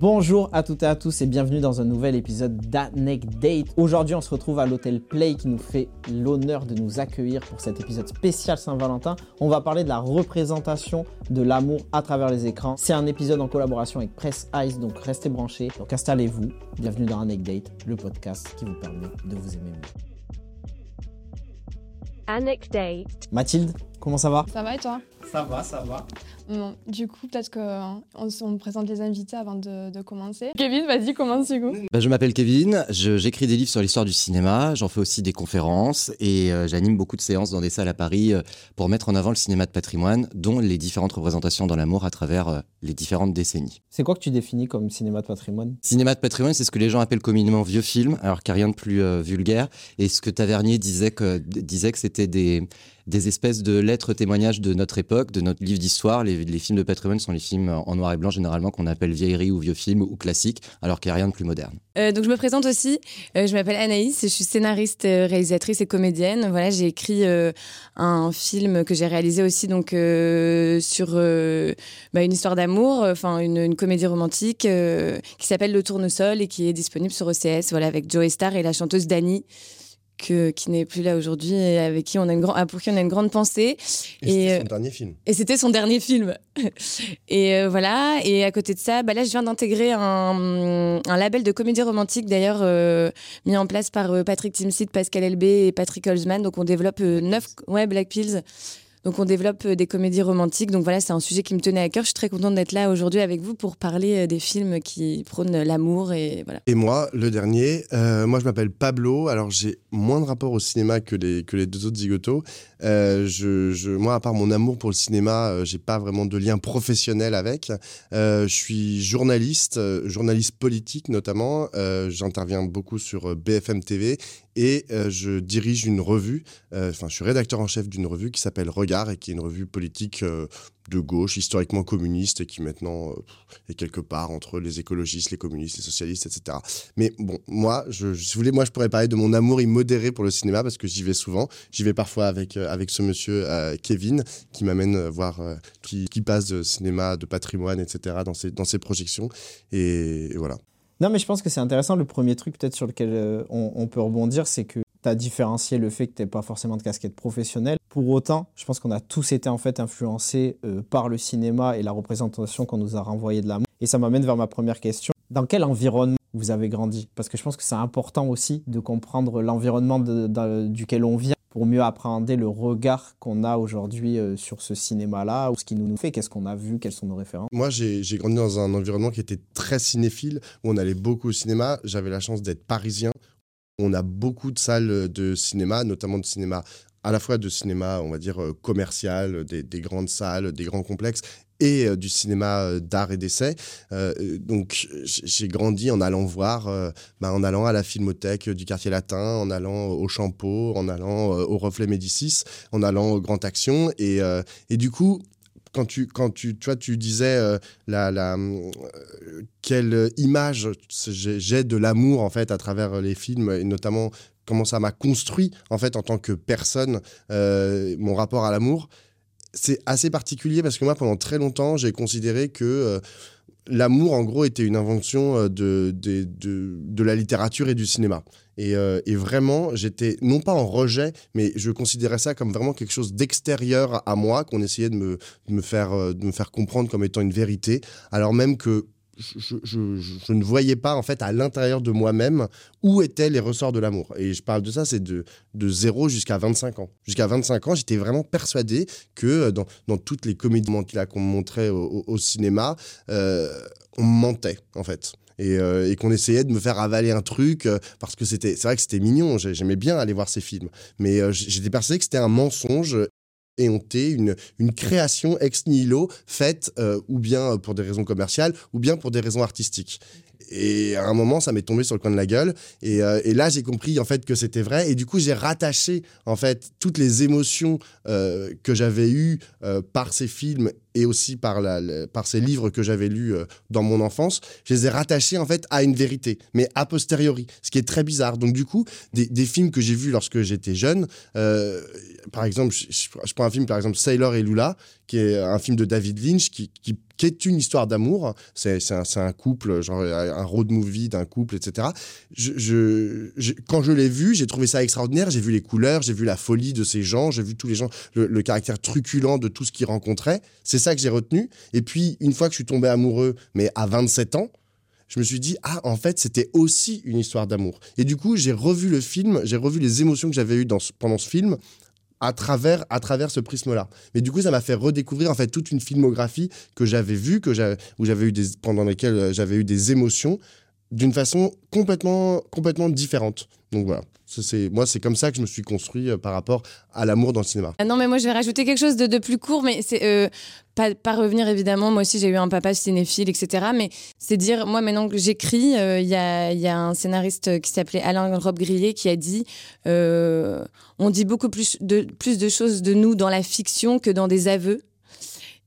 Bonjour à toutes et à tous et bienvenue dans un nouvel épisode d'Anecdate. Aujourd'hui, on se retrouve à l'hôtel Play qui nous fait l'honneur de nous accueillir pour cet épisode spécial Saint-Valentin. On va parler de la représentation de l'amour à travers les écrans. C'est un épisode en collaboration avec Press Ice, donc restez branchés. Donc installez-vous. Bienvenue dans Anecdate, le podcast qui vous permet de vous aimer mieux. Anecdate. Mathilde, comment ça va Ça va et toi Ça va, ça va. Bon, Du coup, peut-être qu'on on présente les invités avant de, de commencer. Kevin, vas-y, commence du coup. Bah, je m'appelle Kevin, j'écris des livres sur l'histoire du cinéma, j'en fais aussi des conférences et euh, j'anime beaucoup de séances dans des salles à Paris euh, pour mettre en avant le cinéma de patrimoine, dont les différentes représentations dans l'amour à travers euh, les différentes décennies. C'est quoi que tu définis comme cinéma de patrimoine? Cinéma de patrimoine, c'est ce que les gens appellent communément vieux film, alors qu'il n'y a rien de plus euh, vulgaire. Et ce que Tavernier disait que, disait que c'était des, des espèces de lettres témoignages de notre époque, de notre livre d'histoire. Les, films de patrimoine sont les films en noir et blanc généralement qu'on appelle vieillerie ou vieux film ou classique, alors qu'il n'y a rien de plus moderne. Euh, donc je me présente aussi. Euh, je m'appelle Anaïs. Je suis scénariste, euh, réalisatrice et comédienne. Voilà, j'ai écrit un film que j'ai réalisé aussi donc sur bah, une histoire d'amour, enfin une, comédie romantique qui s'appelle Le Tournesol et qui est disponible sur OCS. Voilà, avec Joe Star et la chanteuse Dani. Que, qui n'est plus là aujourd'hui et avec qui on a une pour qui on a une grande pensée. Et, Et, c'était euh, son dernier film. Et c'était son dernier film. et euh, voilà. Et à côté de ça, bah là, je viens d'intégrer un, un label de comédie romantique, d'ailleurs, euh, mis en place par euh, Patrick Timsit, Pascal Elbé et Patrick Holzman. Donc, on développe euh, neuf. Ouais, Black Pills. Donc, on développe euh, des comédies romantiques. Donc, voilà, c'est un sujet qui me tenait à cœur. Je suis très contente d'être là aujourd'hui avec vous pour parler euh, des films qui prônent l'amour. Et voilà. Et moi, le dernier, euh, moi je m'appelle Pablo. Alors j'ai moins de rapport au cinéma que les, que les deux autres zigotos. Euh, je, moi, à part mon amour pour le cinéma, euh, j'ai pas vraiment de lien professionnel avec. Euh, je suis journaliste, euh, journaliste politique notamment. Euh, J'interviens beaucoup sur euh, BFM TV et euh, je dirige une revue. euh, Enfin, je suis rédacteur en chef d'une revue qui s'appelle Regard et qui est une revue politique euh, de gauche, historiquement communiste et qui maintenant est quelque part entre les écologistes, les communistes, les socialistes, etc. Mais bon, moi, je, voulez, moi, je pourrais parler de mon amour immodéré pour le cinéma parce que j'y vais souvent. J'y vais parfois avec, avec ce monsieur Kevin qui m'amène voir, qui, passe de cinéma, de patrimoine, etc. dans ses, dans ses projections. Et voilà. Non, mais je pense que c'est intéressant. Le premier truc, peut-être, sur lequel euh, on, peut rebondir, c'est que tu as différencié le fait que tu pas forcément de casquette professionnelle. Pour autant, je pense qu'on a tous été en fait influencés euh, par le cinéma et la représentation qu'on nous a renvoyée de l'amour. Et ça m'amène vers ma première question. Dans quel environnement vous avez grandi? Parce que je pense que c'est important aussi de comprendre l'environnement duquel on vient pour mieux appréhender le regard qu'on a aujourd'hui euh, sur ce cinéma-là, ou ce qui nous fait, qu'est-ce qu'on a vu, quelles sont nos références. Moi, j'ai grandi dans un environnement qui était très cinéphile, où on allait beaucoup au cinéma. J'avais la chance d'être parisien. On a beaucoup de salles de cinéma, notamment de cinéma, à la fois de cinéma, on va dire, euh, commercial, des grandes salles, des grands complexes, et euh, du cinéma euh, d'art et d'essai. Euh, donc, j'ai grandi en allant voir, bah, en allant à la Filmothèque du quartier latin, en allant au Champeau, en allant au Reflet Médicis, en allant au Grand Action. Et, du coup, quand tu, quand tu, tu vois, tu disais la, quelle image j'ai de l'amour en fait à travers les films et notamment comment ça m'a construit en fait en tant que personne mon rapport à l'amour c'est assez particulier parce que moi pendant très longtemps j'ai considéré que euh, l'amour en gros était une invention euh, de, de, de, la littérature et du cinéma. Et, euh, et vraiment j'étais non pas en rejet mais je considérais ça comme vraiment quelque chose d'extérieur à moi qu'on essayait de me, de me faire, de me faire comprendre comme étant une vérité. Alors même que je, ne voyais pas en fait à l'intérieur de moi-même où étaient les ressorts de l'amour. Et je parle de ça, c'est de, de 0 jusqu'à 25 ans. Jusqu'à 25 ans, j'étais vraiment persuadé que euh, dans, dans toutes les comédies qu'on montrait au, cinéma, euh, on me mentait en fait. Et, euh, et qu'on essayait de me faire avaler un truc parce que c'était c'est vrai que c'était mignon j'ai- j'aimais bien aller voir ces films mais j'étais persuadé que c'était un mensonge éhonté, une, une création ex nihilo faite euh, ou bien pour des raisons commerciales ou bien pour des raisons artistiques. Et à un moment, ça m'est tombé sur le coin de la gueule. Et, euh, et là, j'ai compris en fait que c'était vrai. Et du coup, j'ai rattaché en fait toutes les émotions euh, que j'avais eues par ces films et aussi par, la, par ces livres que j'avais lus euh, dans mon enfance, je les ai rattachés en fait à une vérité, mais a posteriori, ce qui est très bizarre. Donc du coup, des, des films que j'ai vus lorsque j'étais jeune, euh, par exemple, je, prends un film par exemple Sailor et Lula, qui est un film de David Lynch, qui, qui, est une histoire d'amour. C'est un, un, couple, genre un road movie d'un couple, etc. Je, je, quand je l'ai vu, j'ai trouvé ça extraordinaire. J'ai vu les couleurs, j'ai vu la folie de ces gens, j'ai vu tous les gens, le, le caractère truculent de tout ce qu'ils rencontraient. C'est ça que j'ai retenu. Et puis, une fois que je suis tombé amoureux, mais à 27 ans, je me suis dit, ah, en fait, c'était aussi une histoire d'amour. Et du coup, j'ai revu le film, j'ai revu les émotions que j'avais eues dans pendant ce film à travers, à travers ce prisme-là. Mais du coup, ça m'a fait redécouvrir en fait toute une filmographie que j'avais vue, que j'avais, où j'avais eu des, pendant lesquelles j'avais eu des émotions d'une façon complètement, complètement différente. Donc voilà. C'est, moi, c'est comme ça que je me suis construit euh, par rapport à l'amour dans le cinéma. Ah non, mais moi, je vais rajouter quelque chose de, plus court, mais c'est euh, pas, revenir évidemment. Moi aussi, j'ai eu un papa cinéphile, etc. Mais c'est dire, moi, maintenant que j'écris, il euh, y, a, y, a, un scénariste qui s'appelait Alain Robe-Grillet qui a dit on dit beaucoup plus de choses de nous dans la fiction que dans des aveux.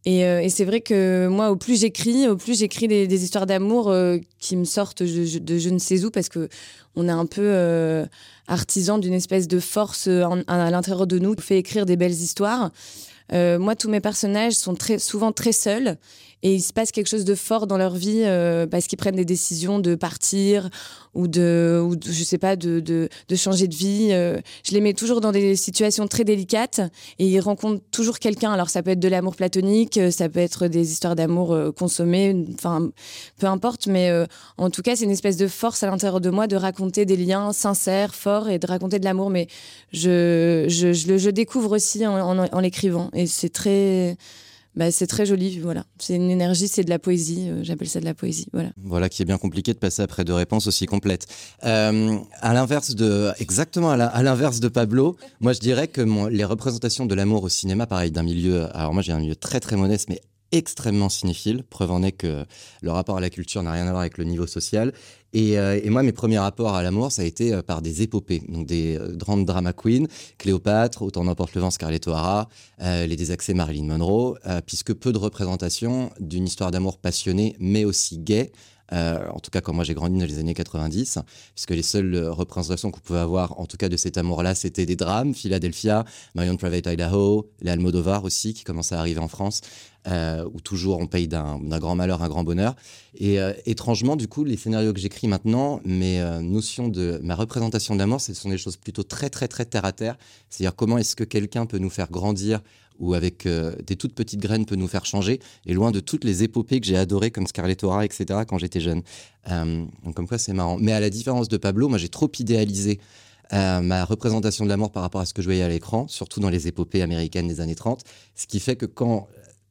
Et, euh, et c'est vrai que moi, au plus j'écris, au plus j'écris des, histoires d'amour euh, qui me sortent de, je ne sais où, parce que on est un peu euh, artisan d'une espèce de force à l'intérieur de nous qui fait écrire des belles histoires. Moi, tous mes personnages sont très, souvent très seuls et il se passe quelque chose de fort dans leur vie euh, parce qu'ils prennent des décisions de partir ou de, ou je sais pas, de, de, changer de vie. Euh, je les mets toujours dans des situations très délicates et ils rencontrent toujours quelqu'un. Alors ça peut être de l'amour platonique, ça peut être des histoires d'amour euh, consommées, enfin peu importe, mais euh, en tout cas c'est une espèce de force à l'intérieur de moi de raconter des liens sincères, forts et de raconter de l'amour. Mais je, je, le, je découvre aussi en, en l'écrivant et c'est très bah, c'est très joli. Voilà, c'est une énergie, c'est de la poésie. Euh, J'appelle ça de la poésie. Voilà. Voilà qui est bien compliqué de passer après deux réponses aussi complètes. Euh, à l'inverse de, exactement à l'inverse de Pablo, moi je dirais que les représentations de l'amour au cinéma, pareil, d'un milieu. Alors moi j'ai un milieu très très modeste, mais extrêmement cinéphile. Preuve en est que le rapport à la culture n'a rien à voir avec le niveau social. Et, euh, moi, mes premiers rapports à l'amour, ça a été euh, par des épopées, donc des euh, grandes drama queens, Cléopâtre, Autant n'emporte le vent, Scarlett O'Hara, euh, les désaccès Marilyn Monroe, euh, puisque peu de représentations d'une histoire d'amour passionnée, mais aussi gay, euh, en tout cas quand moi j'ai grandi dans les années 90, puisque les seules représentations qu'on pouvait avoir, en tout cas de cet amour-là, c'était des drames, Philadelphia, Marion Private Idaho, les Almodovar aussi, qui commençaient à arriver en France, euh, où toujours on paye d'un grand malheur un grand bonheur. Et euh, étrangement, du coup, les scénarios que j'écris maintenant, mes euh, notions de ma représentation de l'amour, ce sont des choses plutôt très très très terre à terre. C'est-à-dire comment est-ce que quelqu'un peut nous faire grandir ou avec euh, des toutes petites graines peut nous faire changer, et loin de toutes les épopées que j'ai adorées comme Scarlett O'Hara, etc. quand j'étais jeune. Donc comme quoi c'est marrant. Mais à la différence de Pablo, moi j'ai trop idéalisé ma représentation de l'amour par rapport à ce que je voyais à l'écran, surtout dans les épopées américaines des années 30, ce qui fait que quand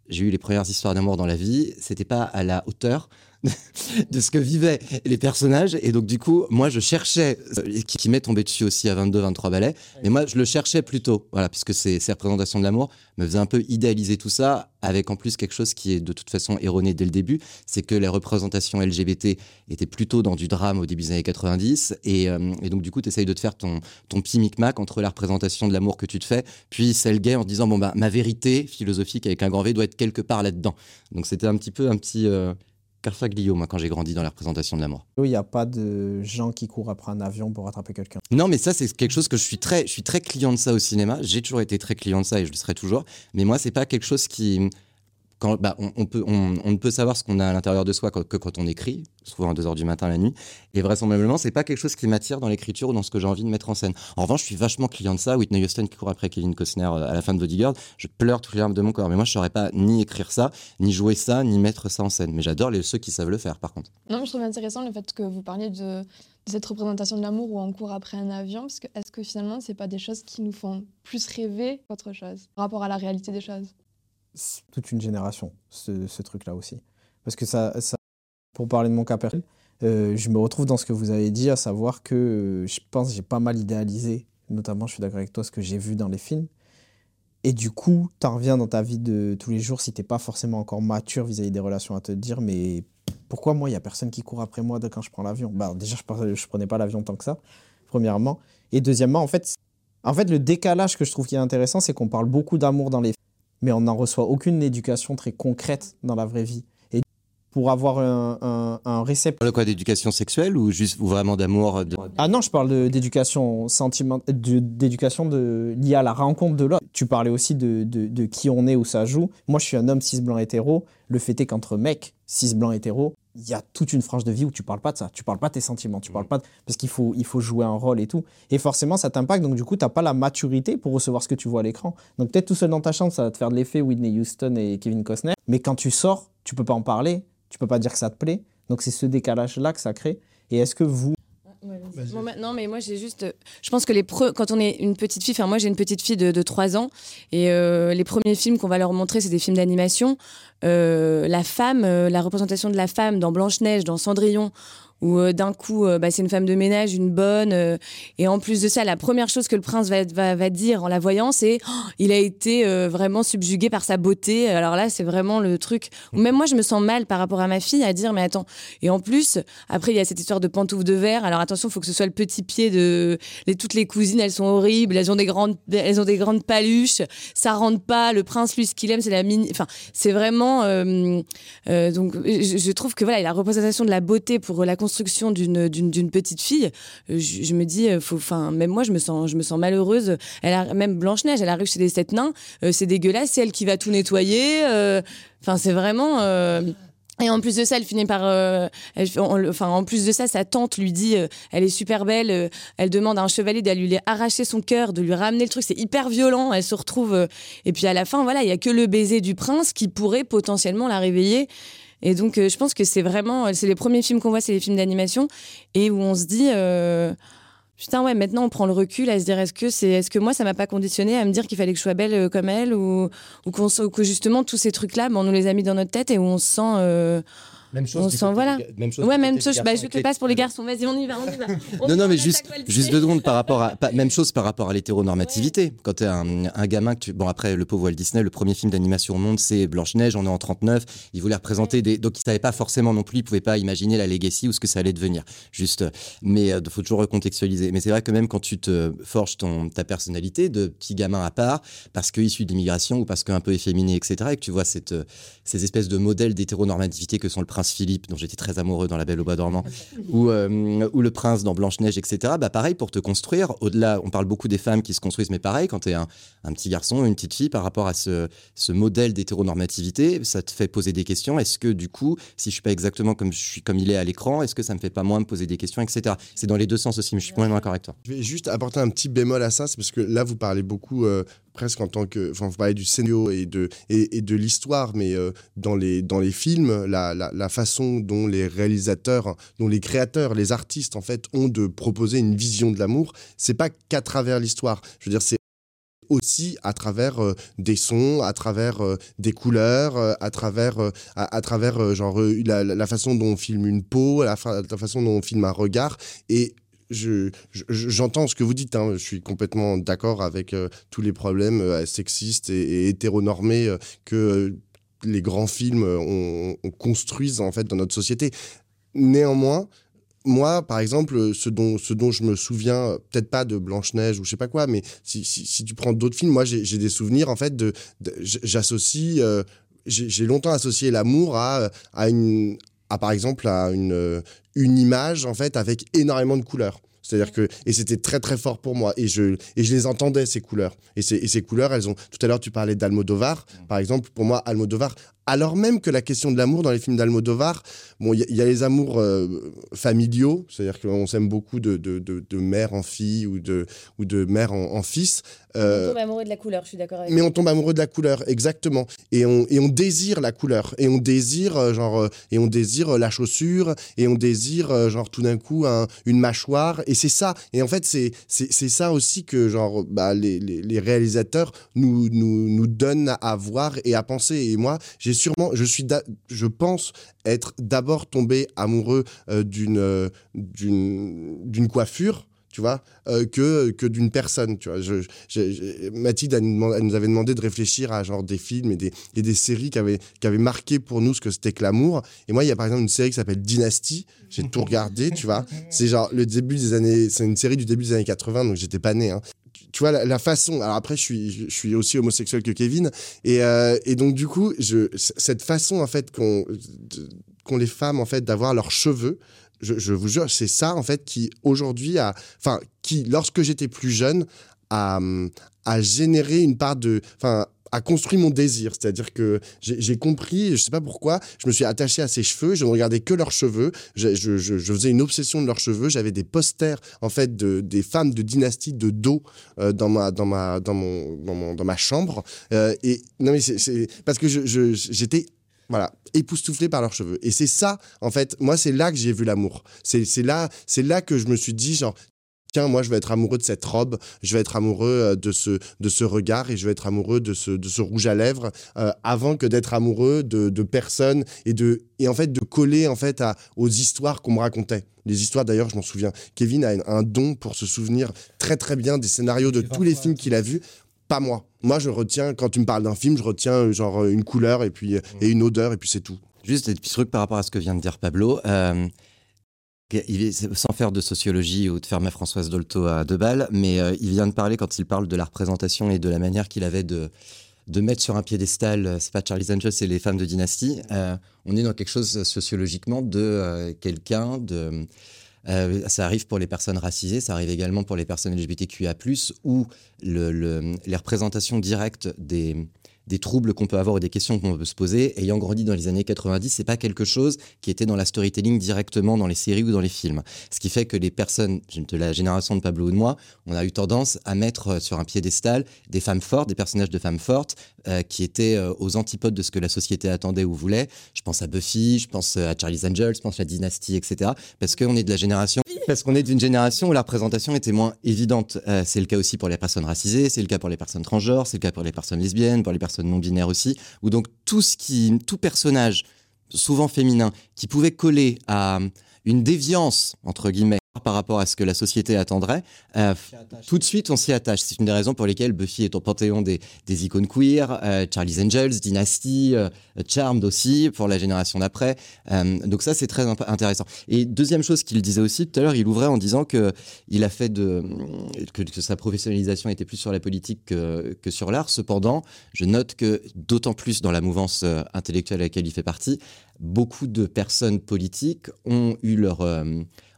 j'ai eu les premières histoires d'amour dans la vie, c'était pas à la hauteur de ce que vivaient les personnages. Et donc, du coup, moi, je cherchais, euh, qui, qui m'est tombé dessus aussi à 22, 23 balais, mais moi, je le cherchais plutôt, voilà, puisque ces, ces représentations de l'amour me faisaient un peu idéaliser tout ça, avec en plus quelque chose qui est de toute façon erroné dès le début, c'est que les représentations LGBT étaient plutôt dans du drame au début des années 90, et, euh, et donc, du coup, tu essayes de te faire ton, ton petit micmac entre la représentation de l'amour que tu te fais, puis celle gay en te disant, bon, bah, ma vérité philosophique avec un grand V doit être quelque part là-dedans. Donc, c'était un petit peu un petit. Euh, Carfaglio, moi, quand j'ai grandi dans la représentation de l'amour. Il n'y a pas de gens qui courent après un avion pour attraper quelqu'un. Non, mais ça, c'est quelque chose que je suis très, je suis très client de ça au cinéma. J'ai toujours été très client de ça et je le serai toujours. Mais moi, c'est pas quelque chose qui. Bah, on, ne peut savoir ce qu'on a à l'intérieur de soi que, quand on écrit, souvent à 2h du matin la nuit. Et vraisemblablement, c'est pas quelque chose qui m'attire dans l'écriture ou dans ce que j'ai envie de mettre en scène. En revanche, je suis vachement client de ça. Whitney Houston qui court après Kevin Costner à la fin de Bodyguard, je pleure toutes les larmes de mon corps. Mais moi, je saurais pas ni écrire ça, ni jouer ça, ni mettre ça en scène. Mais j'adore les, ceux qui savent le faire, par contre. Non, mais je trouve intéressant le fait que vous parliez de, de cette représentation de l'amour où on court après un avion, parce que est-ce que finalement, c'est pas des choses qui nous font plus rêver qu'autre chose, par rapport à la réalité des choses? Toute une génération, ce, truc-là aussi. Parce que ça, pour parler de mon cas personnel, euh, je me retrouve dans ce que vous avez dit, à savoir que euh, je pense j'ai pas mal idéalisé, notamment je suis d'accord avec toi, ce que j'ai vu dans les films. Et du coup, tu en reviens dans ta vie de tous les jours, si t'es pas forcément encore mature vis-à-vis -vis des relations, à te dire, mais pourquoi moi, il y a personne qui court après moi quand je prends l'avion? Bah, Déjà, je, je prenais pas l'avion tant que ça, premièrement. Et deuxièmement, en fait, en fait, le décalage que je trouve qui est intéressant, c'est qu'on parle beaucoup d'amour dans les mais on n'en reçoit aucune éducation très concrète dans la vraie vie. Et pour avoir un, un, un récepteur... Parle quoi d'éducation sexuelle ou juste ou vraiment d'amour de... Ah non, je parle d'éducation sentimentale, d'éducation liée à la rencontre de l'autre. Tu parlais aussi de, de, de qui on est, où ça joue. Moi, je suis un homme cis blanc hétéro. Le fait est qu'entre mecs cis blanc hétéro, il y a toute une frange de vie où tu parles pas de ça. Tu parles pas de tes sentiments. Tu parles pas de... Parce qu'il faut, il faut jouer un rôle et tout. Et forcément, ça t'impacte. Donc, du coup, t'as pas la maturité pour recevoir ce que tu vois à l'écran. Donc, peut-être tout seul dans ta chambre, ça va te faire de l'effet Whitney Houston et Kevin Costner. Mais quand tu sors, tu peux pas en parler. Tu peux pas dire que ça te plaît. Donc, c'est ce décalage-là que ça crée. Et est-ce que vous, Bon, bah, non, mais moi, j'ai juste. euh, Je pense que les pre- quand on est une petite fille, enfin, moi, j'ai une petite fille de, de 3 ans, et euh, les premiers films qu'on va leur montrer, c'est des films d'animation. Euh, la femme, euh, la représentation de la femme dans Blanche-Neige, dans Cendrillon, où euh, d'un coup, euh, bah, c'est une femme de ménage, une bonne. euh, et en plus de ça, la première chose que le prince va, dire en la voyant, c'est Oh, il a été vraiment subjugué par sa beauté. Alors là, c'est vraiment le truc. Même moi, je me sens mal par rapport à ma fille à dire, mais attends. Et en plus, après, il y a cette histoire de pantoufles de verre. Alors attention, il faut que ce soit le petit pied de. Toutes les cousines, elles sont horribles. Elles ont des grandes, elles ont des grandes paluches. Ça rentre pas. Le prince, lui, ce qu'il aime, c'est la mini. Enfin, c'est vraiment. donc, je, je trouve que voilà, la représentation de la beauté pour la construction d'une petite fille. euh, Je, me dis, euh, faut. Enfin, même moi, je me sens, je me sens malheureuse. Elle a même Blanche Neige. Elle arrive chez des sept nains. euh, c'est dégueulasse. C'est elle qui va tout nettoyer. Enfin, c'est vraiment. et en plus de ça, elle finit par. enfin, en plus de ça, sa tante lui dit elle est super belle. elle demande à un chevalier d'aller lui arracher son cœur, de lui ramener le truc. C'est hyper violent. Elle se retrouve. et puis à la fin, voilà, il y a que le baiser du prince qui pourrait potentiellement la réveiller. Et donc, euh, je pense que c'est vraiment. C'est les premiers films qu'on voit, c'est les films d'animation. Et où on se dit. euh, Putain, ouais, maintenant on prend le recul à se dire est-ce que, que moi ça m'a pas conditionné à me dire qu'il fallait que je sois belle euh, comme elle ou que justement tous ces trucs-là, ben, on nous les a mis dans notre tête et où on se sent. Euh, Même On sent, voilà. Même chose Ouais, même chose. Bah, je te passe pour les garçons. Vas-y, on y va, on y va. On Non, non, mais juste, juste deux secondes par rapport à. pas- même chose par rapport à l'hétéronormativité. Quand tu es un, un gamin, que tu, bon, après, le pauvre Walt Disney, le premier film d'animation au monde, c'est Blanche-Neige, on est en 39. Il voulait représenter des. Donc, il savait pas forcément non plus, il pouvait pas imaginer la legacy ou ce que ça allait devenir. Juste. Mais il faut toujours recontextualiser. Mais c'est vrai que même quand tu te forges ton, ta personnalité de petit gamin à part, parce que issu d'immigration ou parce qu'un peu efféminé, etc., et que tu vois cette, euh, ces espèces de modèles d'hétéronormativité que sont le prince Philippe, dont j'étais très amoureux dans La Belle au Bois dormant, ou, euh, ou le prince dans Blanche-Neige, etc. Bah pareil, pour te construire, au-delà, on parle beaucoup des femmes qui se construisent, mais pareil, quand tu es un, un petit garçon, une petite fille, par rapport à ce, ce modèle d'hétéronormativité, ça te fait poser des questions. Est-ce que du coup, si je suis pas exactement comme, je suis, comme il est à l'écran, est-ce que ça me fait pas moins me poser des questions, etc. C'est dans les deux sens aussi, mais je suis complètement d'accord avec toi. Je vais juste apporter un petit bémol à ça, c'est parce que là, vous parlez beaucoup, euh, presque en tant que. Enfin, vous parlez du scénario et de, et, de l'histoire, mais euh, dans, les, dans les films, la, la, façon dont les réalisateurs, dont les créateurs, les artistes, en fait, ont de proposer une vision de l'amour, c'est pas qu'à travers l'histoire. Je veux dire, c'est aussi à travers euh, des sons, à travers euh, des couleurs, à travers, à, travers genre la, façon dont on filme une peau, la façon dont on filme un regard. Et je, je- j'entends ce que vous dites. hein. Je suis complètement d'accord avec euh, tous les problèmes euh, sexistes et, hétéronormés euh, que les grands films on, on construisent en fait dans notre société. Néanmoins, moi, par exemple, ce dont, ce dont je me souviens, peut-être pas de Blanche-Neige ou je sais pas quoi, mais si, si, tu prends d'autres films, moi, j'ai des souvenirs, en fait, de, j'associe, j'ai longtemps associé l'amour à, à une, à par exemple, à une, une image, en fait, avec énormément de couleurs. C'est-à-dire que, et c'était très très fort pour moi, et je, et je les entendais, ces couleurs. Et ces, et ces couleurs, elles ont, tout à l'heure tu parlais d'Almodovar, par exemple, pour moi, Almodovar, alors même que la question de l'amour dans les films d'Almodovar, bon, il y, a- il y a les amours euh, familiaux, c'est-à-dire qu'on s'aime beaucoup de, de, de, de mère en fille ou de, ou de mère en, en fils. Euh, On tombe amoureux de la couleur, je suis d'accord avec mais on tombe amoureux de la couleur, exactement. Et on, et on désire la couleur. Et on désire, euh, genre, et on désire la chaussure. Et on désire, genre, tout d'un coup, un- une mâchoire. Et c'est ça. Et en fait, c'est, ça aussi que, genre, bah, les, les, les réalisateurs nous, nous, nous donnent à voir et à penser. Et moi, j'ai sûrement, je suis, je pense être d'abord tombé amoureux euh, d'une, euh, d'une, d'une coiffure. Tu vois, euh, que, que d'une personne. Tu vois, je, je- je- Mathilde, elle nous, demande- elle nous avait demandé de réfléchir à genre des films et des, et des séries qui avaient, qui avaient marqué pour nous ce que c'était que l'amour. Et moi, il y a par exemple une série qui s'appelle Dynasty. J'ai tout regardé, tu vois. C'est genre le début des années. C'est une série du début des années 80, donc j'étais pas né. hein. Tu- vois, la, façon. Alors après, je suis, je suis aussi homosexuel que Kevin. Et, euh, et donc, du coup, je, cette façon, en fait, qu'ont les femmes, en fait, d'avoir leurs cheveux, je, je, vous jure, c'est ça, en fait, qui aujourd'hui a. Enfin, qui, lorsque j'étais plus jeune, a, a généré une part de. Enfin, a construit mon désir. C'est-à-dire que j'ai compris, je sais pas pourquoi, je me suis attaché à ses cheveux, je ne regardais que leurs cheveux, je, faisais une obsession de leurs cheveux, j'avais des posters en fait de, des femmes de dynastie de dos euh, dans, ma, dans, ma, dans, mon, dans ma chambre. Euh, et non mais c'est parce que j'étais voilà, époustouflé par leurs cheveux. Et c'est ça, en fait, moi, c'est là que j'ai vu l'amour. C'est là, c'est là que je me suis dit, genre, moi je vais être amoureux de cette robe, je vais être amoureux euh, de ce, de ce regard et je vais être amoureux de ce, de ce rouge à lèvres euh, avant que d'être amoureux de, de, personnes et, de, et en fait de coller en fait à, aux histoires qu'on me racontait. Les histoires d'ailleurs, je m'en souviens. Kevin a un, don pour se souvenir très très bien des scénarios de tous les films qu'il a vus. Pas moi. Moi, je retiens, quand tu me parles d'un film, je retiens euh, genre une couleur et puis et une odeur et puis c'est tout. Juste des petits trucs par rapport à ce que vient de dire Pablo sans faire de sociologie ou de faire ma Françoise Dolto à deux balles, mais euh, il vient de parler quand il parle de la représentation et de la manière qu'il avait de, de mettre sur un piédestal, euh, c'est pas Charlie Angel, c'est les femmes de dynastie. Euh, on est dans quelque chose sociologiquement de quelqu'un de. ça arrive pour les personnes racisées, ça arrive également pour les personnes LGBTQIA+, où le, le, les représentations directes des, des troubles qu'on peut avoir ou des questions qu'on peut se poser. Ayant grandi dans les années 90, c'est pas quelque chose qui était dans la storytelling directement dans les séries ou dans les films. Ce qui fait que les personnes de la génération de Pablo ou de moi, on a eu tendance à mettre euh, sur un piédestal des femmes fortes, des personnages de femmes fortes euh, qui étaient euh, aux antipodes de ce que la société attendait ou voulait. Je pense à Buffy, je pense à Charlie's Angels, je pense à la Dynasty, etc. Parce qu'on est de la génération, parce qu'on est d'une génération où la représentation était moins évidente. c'est le cas aussi pour les personnes racisées, c'est le cas pour les personnes transgenres, c'est le cas pour les personnes lesbiennes, pour les personnes non binaires aussi, où donc tout ce qui, tout personnage, souvent féminin, qui pouvait coller à une déviance, entre guillemets, par rapport à ce que la société attendrait, euh, tout de suite on s'y attache. C'est une des raisons pour lesquelles Buffy est au panthéon des, des icônes queer, euh, Charlie's Angels, Dynasty, euh, Charmed aussi pour la génération d'après. donc ça c'est très intéressant. Et deuxième chose qu'il disait aussi tout à l'heure, il ouvrait en disant que il a fait de que, que, sa professionnalisation était plus sur la politique que, que sur l'art. Cependant, je note que d'autant plus dans la mouvance intellectuelle à laquelle il fait partie, beaucoup de personnes politiques ont eu leur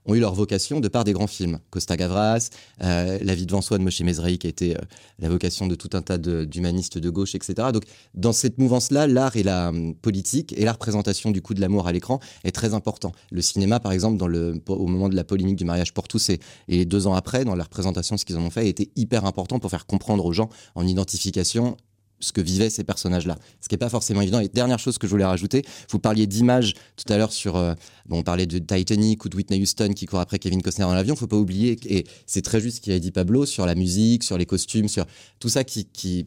ont eu leur vocation de par des grands films. Costa Gavras, euh, La vie devant soi de Moshe Mezrahi, qui a été euh, la vocation de tout un tas d'humanistes de, gauche, etc. Donc, dans cette mouvance-là, l'art et la hum, politique et la représentation du coup de l'amour à l'écran est très important. Le cinéma, par exemple, dans le, au moment de la polémique du mariage pour tous et, et deux ans après, dans la représentation, ce qu'ils en ont fait, été hyper important pour faire comprendre aux gens en identification ce que vivaient ces personnages-là. Ce qui n'est pas forcément évident. Et dernière chose que je voulais rajouter, vous parliez d'images tout à l'heure sur. Euh, bon, on parlait de Titanic ou de Whitney Houston qui court après Kevin Costner dans l'avion. Il ne faut pas oublier, et c'est très juste ce qu'il a dit Pablo, sur la musique, sur les costumes, sur tout ça qui. qui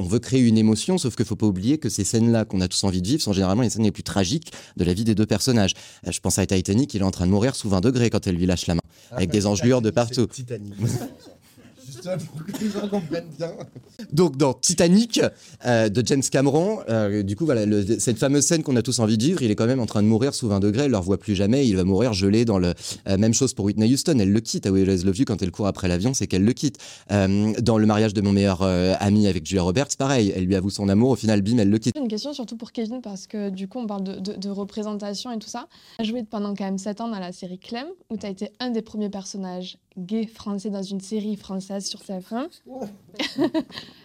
on veut créer une émotion, sauf qu'il ne faut pas oublier que ces scènes-là qu'on a tous envie de vivre sont généralement les scènes les plus tragiques de la vie des deux personnages. Euh, je pense à Titanic, il est en train de mourir sous 20 degrés quand elle lui lâche la main, ah, avec des engelures de partout. Titanic. pour que les gens comprennent bien. Donc dans Titanic euh, de James Cameron, euh, du coup voilà cette fameuse scène qu'on a tous envie de vivre, il est quand même en train de mourir sous 20 degrés, elle ne le revoit plus jamais, il va mourir gelé dans le euh, même chose pour Whitney Houston, elle le quitte à We Always Love You quand elle court après l'avion, c'est qu'elle le quitte. dans le mariage de mon meilleur ami avec Julia Roberts, pareil, elle lui avoue son amour, au final bim elle le quitte. Une question surtout pour Kevin parce que du coup on parle de, de représentation et tout ça. Tu as joué pendant quand même 7 ans dans la série Clem où tu as été un des premiers personnages gay français dans une série française sur TF1.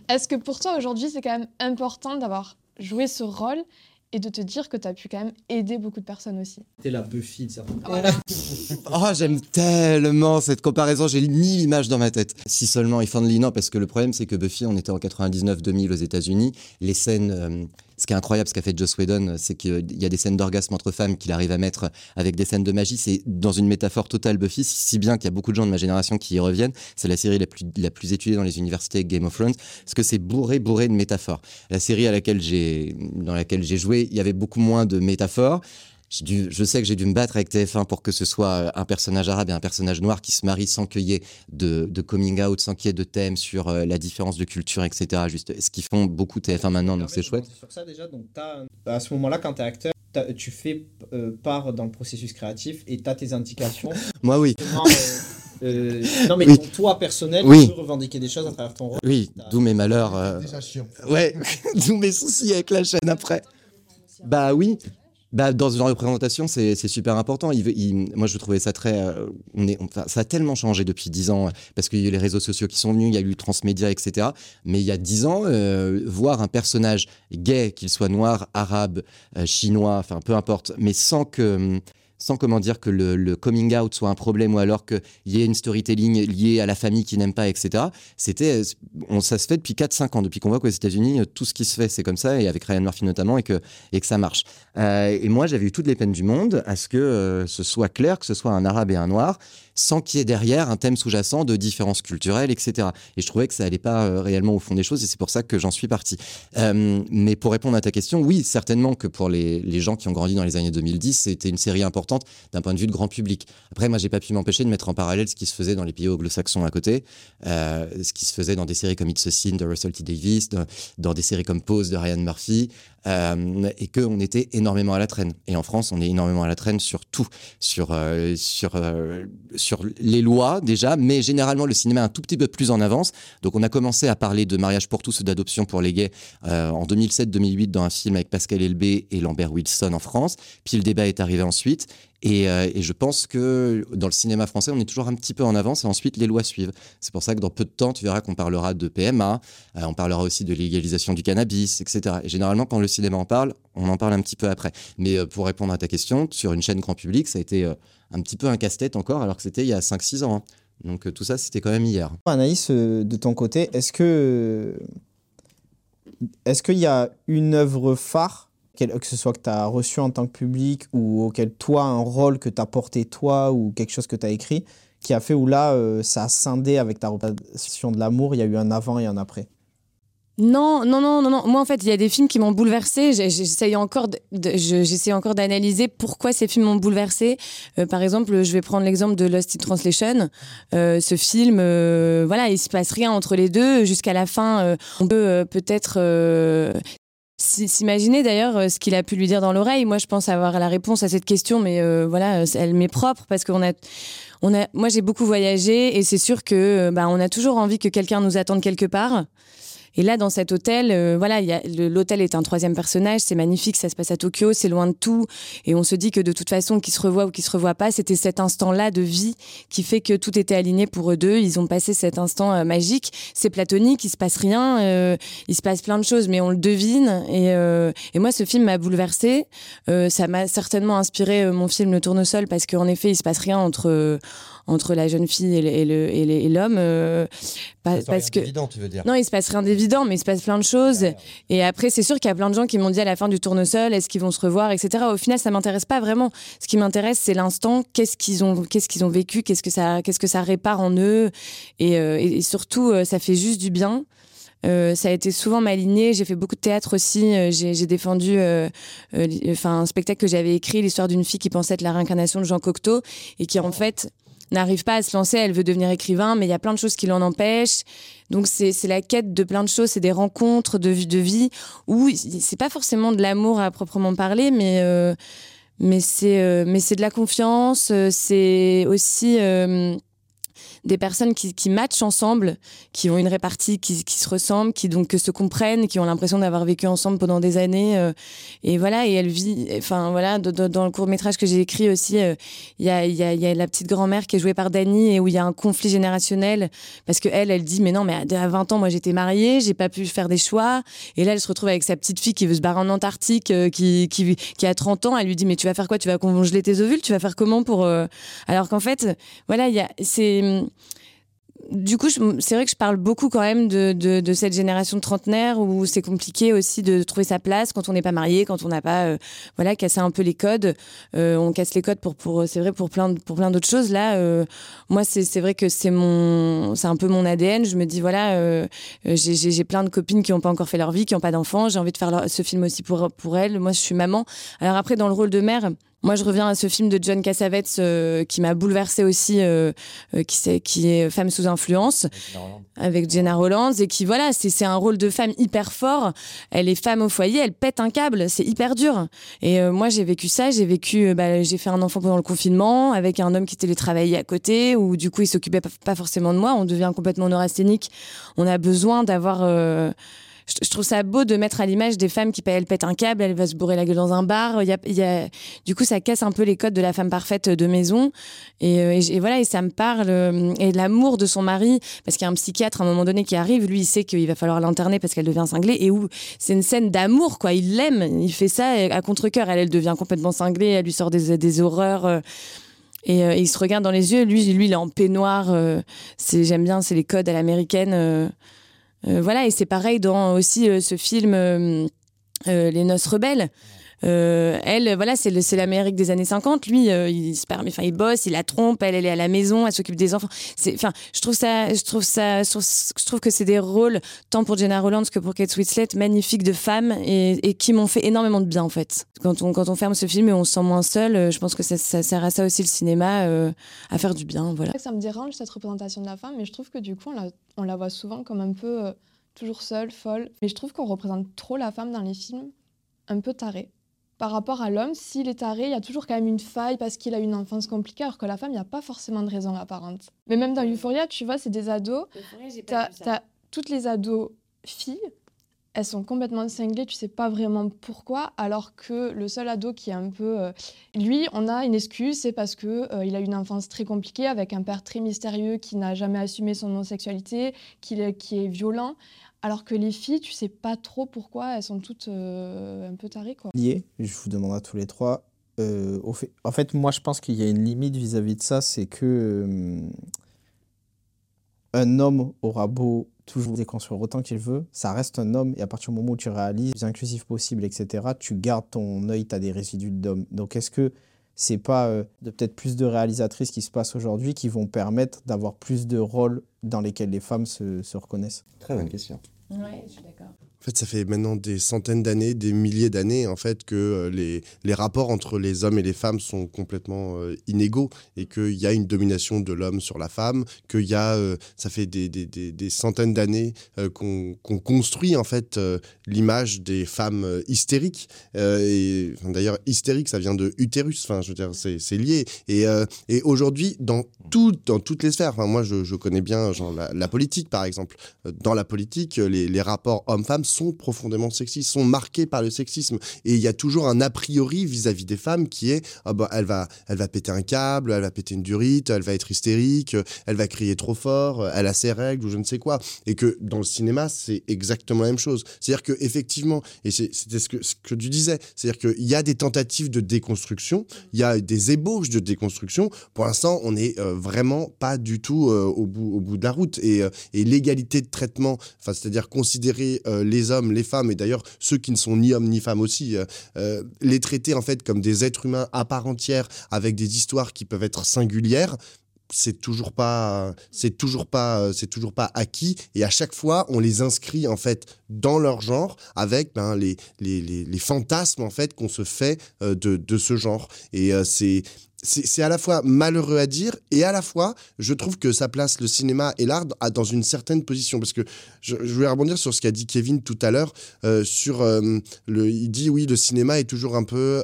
Est-ce que pour toi aujourd'hui c'est quand même important d'avoir joué ce rôle et de te dire que tu as pu quand même aider beaucoup de personnes aussi? T'es la Buffy de oh, j'aime tellement cette comparaison, j'ai mis l'image dans ma tête. Si seulement If Only, non, parce que le problème c'est que Buffy, on était en 99-2000 aux États-Unis, les scènes euh, ce qui est incroyable, ce qu'a fait Joss Whedon, c'est qu'il y a des scènes d'orgasme entre femmes qu'il arrive à mettre avec des scènes de magie. C'est dans une métaphore totale Buffy, si bien qu'il y a beaucoup de gens de ma génération qui y reviennent. C'est la série la plus, la plus étudiée dans les universités Game of Thrones, parce que c'est bourré, bourré de métaphores. La série à laquelle j'ai, dans laquelle j'ai joué, il y avait beaucoup moins de métaphores je sais que j'ai dû me battre avec TF1 pour que ce soit euh, un personnage arabe et un personnage noir qui se marient sans qu'il y ait de, coming out, sans qu'il y ait de thème sur euh, la différence de culture, etc. Juste ce qu'ils font beaucoup TF1 maintenant, donc c'est chouette. Sur ça déjà, donc à ce moment-là, quand tu es acteur, tu fais euh, part dans le processus créatif et tu as tes indications. Moi, oui. Euh, non, mais Oui. ton toi personnel, Oui. tu peux revendiquer des choses à travers ton rôle. Oui, d'où mes malheurs. euh, Déjà chiant. Ouais, d'où mes soucis avec la chaîne après. Bah oui. Bah, dans une représentation, c'est super important. Moi, je trouvais ça très. euh, ça a tellement changé depuis 10 ans, parce qu'il y a eu les réseaux sociaux qui sont venus, il y a eu le transmédia, etc. Mais il y a 10 ans, euh, voir un personnage gay, qu'il soit noir, arabe, euh, chinois, enfin peu importe, mais sans que. Sans comment dire que le, le coming out soit un problème ou alors qu'il y ait une storytelling liée à la famille qui n'aime pas, etc. C'était, on, ça se fait depuis 4-5 ans, depuis qu'on voit qu'aux États-Unis, euh, tout ce qui se fait, c'est comme ça, et avec Ryan Murphy notamment, et que, et que ça marche. Euh, et moi, j'avais eu toutes les peines du monde à ce que euh, ce soit clair, que ce soit un arabe et un noir, sans qu'il y ait derrière un thème sous-jacent de différences culturelles, etc. Et je trouvais que ça allait pas euh, réellement au fond des choses, et c'est pour ça que j'en suis parti. Euh, mais pour répondre à ta question, oui, certainement que pour les, les gens qui ont grandi dans les années 2010, c'était une série importante d'un point de vue de grand public. Après, moi, j'ai pas pu m'empêcher de mettre en parallèle ce qui se faisait dans les pays anglo-saxons à côté, euh, ce qui se faisait dans des séries comme It's a Sin de Russell T. Davis, dans des séries comme Pose de Ryan Murphy, euh, et qu'on était énormément à la traîne. Et en France, on est énormément à la traîne sur tout, sur, euh, sur, euh, sur les lois déjà, mais généralement le cinéma est un tout petit peu plus en avance. Donc on a commencé à parler de mariage pour tous ou d'adoption pour les gays euh, en 2007-2008 dans un film avec Pascal Elbé et Lambert Wilson en France. Puis le débat est arrivé ensuite. Et, euh, et je pense que dans le cinéma français, on est toujours un petit peu en avance et ensuite les lois suivent. C'est pour ça que dans peu de temps, tu verras qu'on parlera de PMA, euh, on parlera aussi de légalisation du cannabis, etc. Et généralement, quand le cinéma en parle, on en parle un petit peu après. Mais euh, pour répondre à ta question, sur une chaîne grand public, ça a été un petit peu un casse-tête encore, alors que c'était il y a 5-6 ans. hein. Donc tout ça, c'était quand même hier. Anaïs, de ton côté, est-ce que est-ce qu'il y a une œuvre phare, que ce soit que tu as reçue en tant que public ou auquel toi, un rôle que tu as porté toi ou quelque chose que tu as écrit, qui a fait où là, euh, ça a scindé avec ta représentation de l'amour, il y a eu un avant et un après Non, non, non, non, non. Moi, en fait, il y a des films qui m'ont bouleversée. J'essaye encore, j'essaie encore d'analyser pourquoi ces films m'ont bouleversée. Euh, par exemple, je vais prendre l'exemple de Lost in Translation. Euh, ce film, voilà, il se passe rien entre les deux jusqu'à la fin. on peut peut-être s'imaginer d'ailleurs euh, ce qu'il a pu lui dire dans l'oreille. Moi, je pense avoir la réponse à cette question, mais euh, voilà, euh, elle m'est propre parce qu'on a on a, moi, j'ai beaucoup voyagé et c'est sûr que bah, on a toujours envie que quelqu'un nous attende quelque part. Et là, dans cet hôtel, euh, voilà, l'hôtel est un troisième personnage, c'est magnifique, ça se passe à Tokyo, c'est loin de tout, et on se dit que de toute façon, qu'ils se revoient ou qu'ils se revoient pas, c'était cet instant-là de vie qui fait que tout était aligné pour eux deux. Ils ont passé cet instant euh, magique. C'est platonique, il se passe rien, euh, il se passe plein de choses, mais on le devine. Et, euh, et moi, ce film m'a bouleversée. Euh, ça m'a certainement inspiré mon film Le Tournesol parce qu'en effet, il se passe rien entre entre la jeune fille et l'homme, euh, pas- parce que tu veux dire. non, il se passe rien d'évident, mais il se passe plein de choses. Et après, c'est sûr qu'il y a plein de gens qui m'ont dit à la fin du tournesol, est-ce qu'ils vont se revoir, etc. Au final, ça m'intéresse pas vraiment. Ce qui m'intéresse, c'est l'instant. Qu'est-ce qu'ils ont, qu'est-ce qu'ils ont vécu, qu'est-ce que ça, qu'est-ce que ça répare en eux, et, euh, et- surtout, euh, ça fait juste du bien. Euh, ça a été souvent ma lignée. J'ai fait beaucoup de théâtre aussi. Euh, j'ai, défendu euh, enfin, un spectacle que j'avais écrit, l'histoire d'une fille qui pensait être la réincarnation de Jean Cocteau et qui en fait n'arrive pas à se lancer. Elle veut devenir écrivain, mais il y a plein de choses qui l'en empêchent. Donc c'est, la quête de plein de choses, c'est des rencontres de vie, de vie où c'est pas forcément de l'amour à proprement parler, mais euh, mais c'est euh, mais c'est de la confiance. euh, C'est aussi euh, des personnes qui, qui matchent ensemble, qui ont une répartie qui, qui se ressemble, qui donc se comprennent, qui ont l'impression d'avoir vécu ensemble pendant des années. euh, et voilà, et elle vit. Enfin voilà, dans le court métrage que j'ai écrit aussi, euh, il y, a, y a- y a la petite grand-mère qui est jouée par Dani et où il y a un conflit générationnel parce que elle, elle dit mais non, mais à- à 20 ans, moi j'étais mariée, j'ai pas pu faire des choix. Et là, elle se retrouve avec sa petite fille qui veut se barrer en Antarctique, euh, qui, qui, qui a 30 ans. Elle lui dit mais tu vas faire quoi? Tu vas congeler tes ovules? Tu vas faire comment pour Alors qu'en fait, voilà, il y a c'est du coup, c'est vrai que je parle beaucoup quand même de, de, de cette génération de trentenaires où c'est compliqué aussi de trouver sa place quand on n'est pas marié, quand on n'a pas, euh, voilà, cassé un peu les codes. Euh, on casse les codes pour, pour c'est vrai pour plein, pour plein d'autres choses. Là, euh, moi, c'est, c'est vrai que c'est mon, c'est un peu mon ADN. Je me dis voilà, euh, euh, j'ai, plein de copines qui n'ont pas encore fait leur vie, qui n'ont pas d'enfants. J'ai envie de faire ce film aussi pour pour elles. Moi, je suis maman. Alors après, dans le rôle de mère Moi, je reviens à ce film de John Cassavetes euh, qui m'a bouleversée aussi, euh, euh, qui, est Femme sous influence, avec Jenna Rollins, et qui, voilà, c'est, un rôle de femme hyper fort. Elle est femme au foyer, elle pète un câble, c'est hyper dur. Et euh, moi, j'ai vécu ça, j'ai vécu, euh, bah, j'ai fait un enfant pendant le confinement, avec un homme qui télétravaillait à côté, où du coup, il s'occupait pas, pas forcément de moi, on devient complètement neurasthénique. On a besoin d'avoir... je trouve ça beau de mettre à l'image des femmes qui elles pètent un câble, elle va se bourrer la gueule dans un bar. Y a, du coup, ça casse un peu les codes de la femme parfaite de maison. Et, euh, voilà, et ça me parle. euh, Et l'amour de son mari, parce qu'il y a un psychiatre à un moment donné qui arrive, lui, il sait qu'il va falloir l'interner parce qu'elle devient cinglée. Et où c'est une scène d'amour, quoi. Il l'aime, il fait ça à contre-cœur. Elle, elle devient complètement cinglée, elle lui sort des, horreurs. euh, et, il se regarde dans les yeux. Lui, lui, il est en peignoir. j'aime bien, c'est les codes à l'américaine. Euh, voilà, et c'est pareil dans aussi euh, ce film euh, Les Noces Rebelles. Euh, elle, voilà, c'est l'Amérique des années 50. Lui, euh, il se permet, enfin, il bosse, il la trompe. Elle, elle est à la maison, elle s'occupe des enfants. Enfin, je trouve ça, je trouve ça, je trouve, que c'est des rôles tant pour Jenna Rollins que pour Kate Winslet magnifiques de femmes et, qui m'ont fait énormément de bien en fait. Quand on, quand on ferme ce film et on se sent moins seul, euh, je pense que ça, sert à ça aussi le cinéma, à faire du bien, voilà. Ça me dérange cette représentation de la femme, mais je trouve que du coup, on la, on la voit souvent comme un peu toujours seule, folle. Mais je trouve qu'on représente trop la femme dans les films, un peu tarée. Par rapport à l'homme, s'il est taré, il y a toujours quand même une faille parce qu'il a une enfance compliquée, alors que la femme, il n'y a pas forcément de raison apparente. Mais même dans Euphoria, tu vois, c'est des ados. T'as, t'as toutes les ados filles, elles sont complètement cinglées, tu sais pas vraiment pourquoi, alors que le seul ado qui est un peu... euh, lui, on a une excuse, c'est parce que euh, il a une enfance très compliquée, avec un père très mystérieux qui n'a jamais assumé son homosexualité, qui est violent, alors que les filles, tu sais pas trop pourquoi, elles sont toutes euh, un peu tarées, quoi. lié, je vous demande à tous les trois. euh, au fait... En fait, moi, je pense qu'il y a une limite vis-à-vis de ça, c'est que euh, un homme aura beau toujours déconstruire autant qu'il veut, ça reste un homme, et à partir du moment où tu réalises le plus inclusif possible, etc., tu gardes ton œil, tu as des résidus d'homme. Donc, est-ce que c'est pas euh, de peut-être plus de réalisatrices qui se passent aujourd'hui qui vont permettre d'avoir plus de rôles dans lesquels les femmes se, se reconnaissent? Très bonne question. Ouais, je suis d'accord. En fait, ça fait maintenant des centaines d'années, des milliers d'années, en fait, que euh, les, les rapports entre les hommes et les femmes sont complètement euh, inégaux et qu'il y a une domination de l'homme sur la femme, qu'il y a, euh, ça fait des, des, des, centaines d'années euh, qu'on construit, en fait, l'image des femmes hystériques. Et D'ailleurs, hystérique, ça vient de utérus, enfin, je veux dire, c'est lié. Et, et aujourd'hui, dans, tout, dans toutes les sphères, enfin, moi, je, je connais bien genre, la, politique, par exemple. Dans la politique, les, les rapports hommes-femmes sont profondément sexistes, sont marqués par le sexisme. Et il y a toujours un a priori vis-à-vis des femmes qui est ah bah, elle, va, elle va péter un câble, elle va péter une durite, elle va être hystérique, elle va crier trop fort, elle a ses règles ou je ne sais quoi. Et que dans le cinéma, c'est exactement la même chose. C'est-à-dire que effectivement, et c'était ce que, tu disais, c'est-à-dire qu'il y a des tentatives de déconstruction, il y a des ébauches de déconstruction. Pour l'instant, on n'est euh, vraiment pas du tout euh, au, bout, au bout de la route. Et, euh, et l'égalité de traitement, c'est-à-dire considérer euh, les hommes, les femmes, et d'ailleurs ceux qui ne sont ni hommes ni femmes aussi, euh, euh, les traiter en fait comme des êtres humains à part entière, avec des histoires qui peuvent être singulières, c'est toujours pas c'est toujours pas c'est toujours pas acquis. Et à chaque fois on les inscrit en fait dans leur genre avec ben, les, les, les, fantasmes en fait qu'on se fait euh, de, de ce genre. Et euh, c'est c'est à la fois malheureux à dire et à la fois je trouve que ça place le cinéma et l'art dans une certaine position. Parce que je, voulais rebondir sur ce qu'a dit Kevin tout à l'heure euh, sur le il dit oui le cinéma est toujours un peu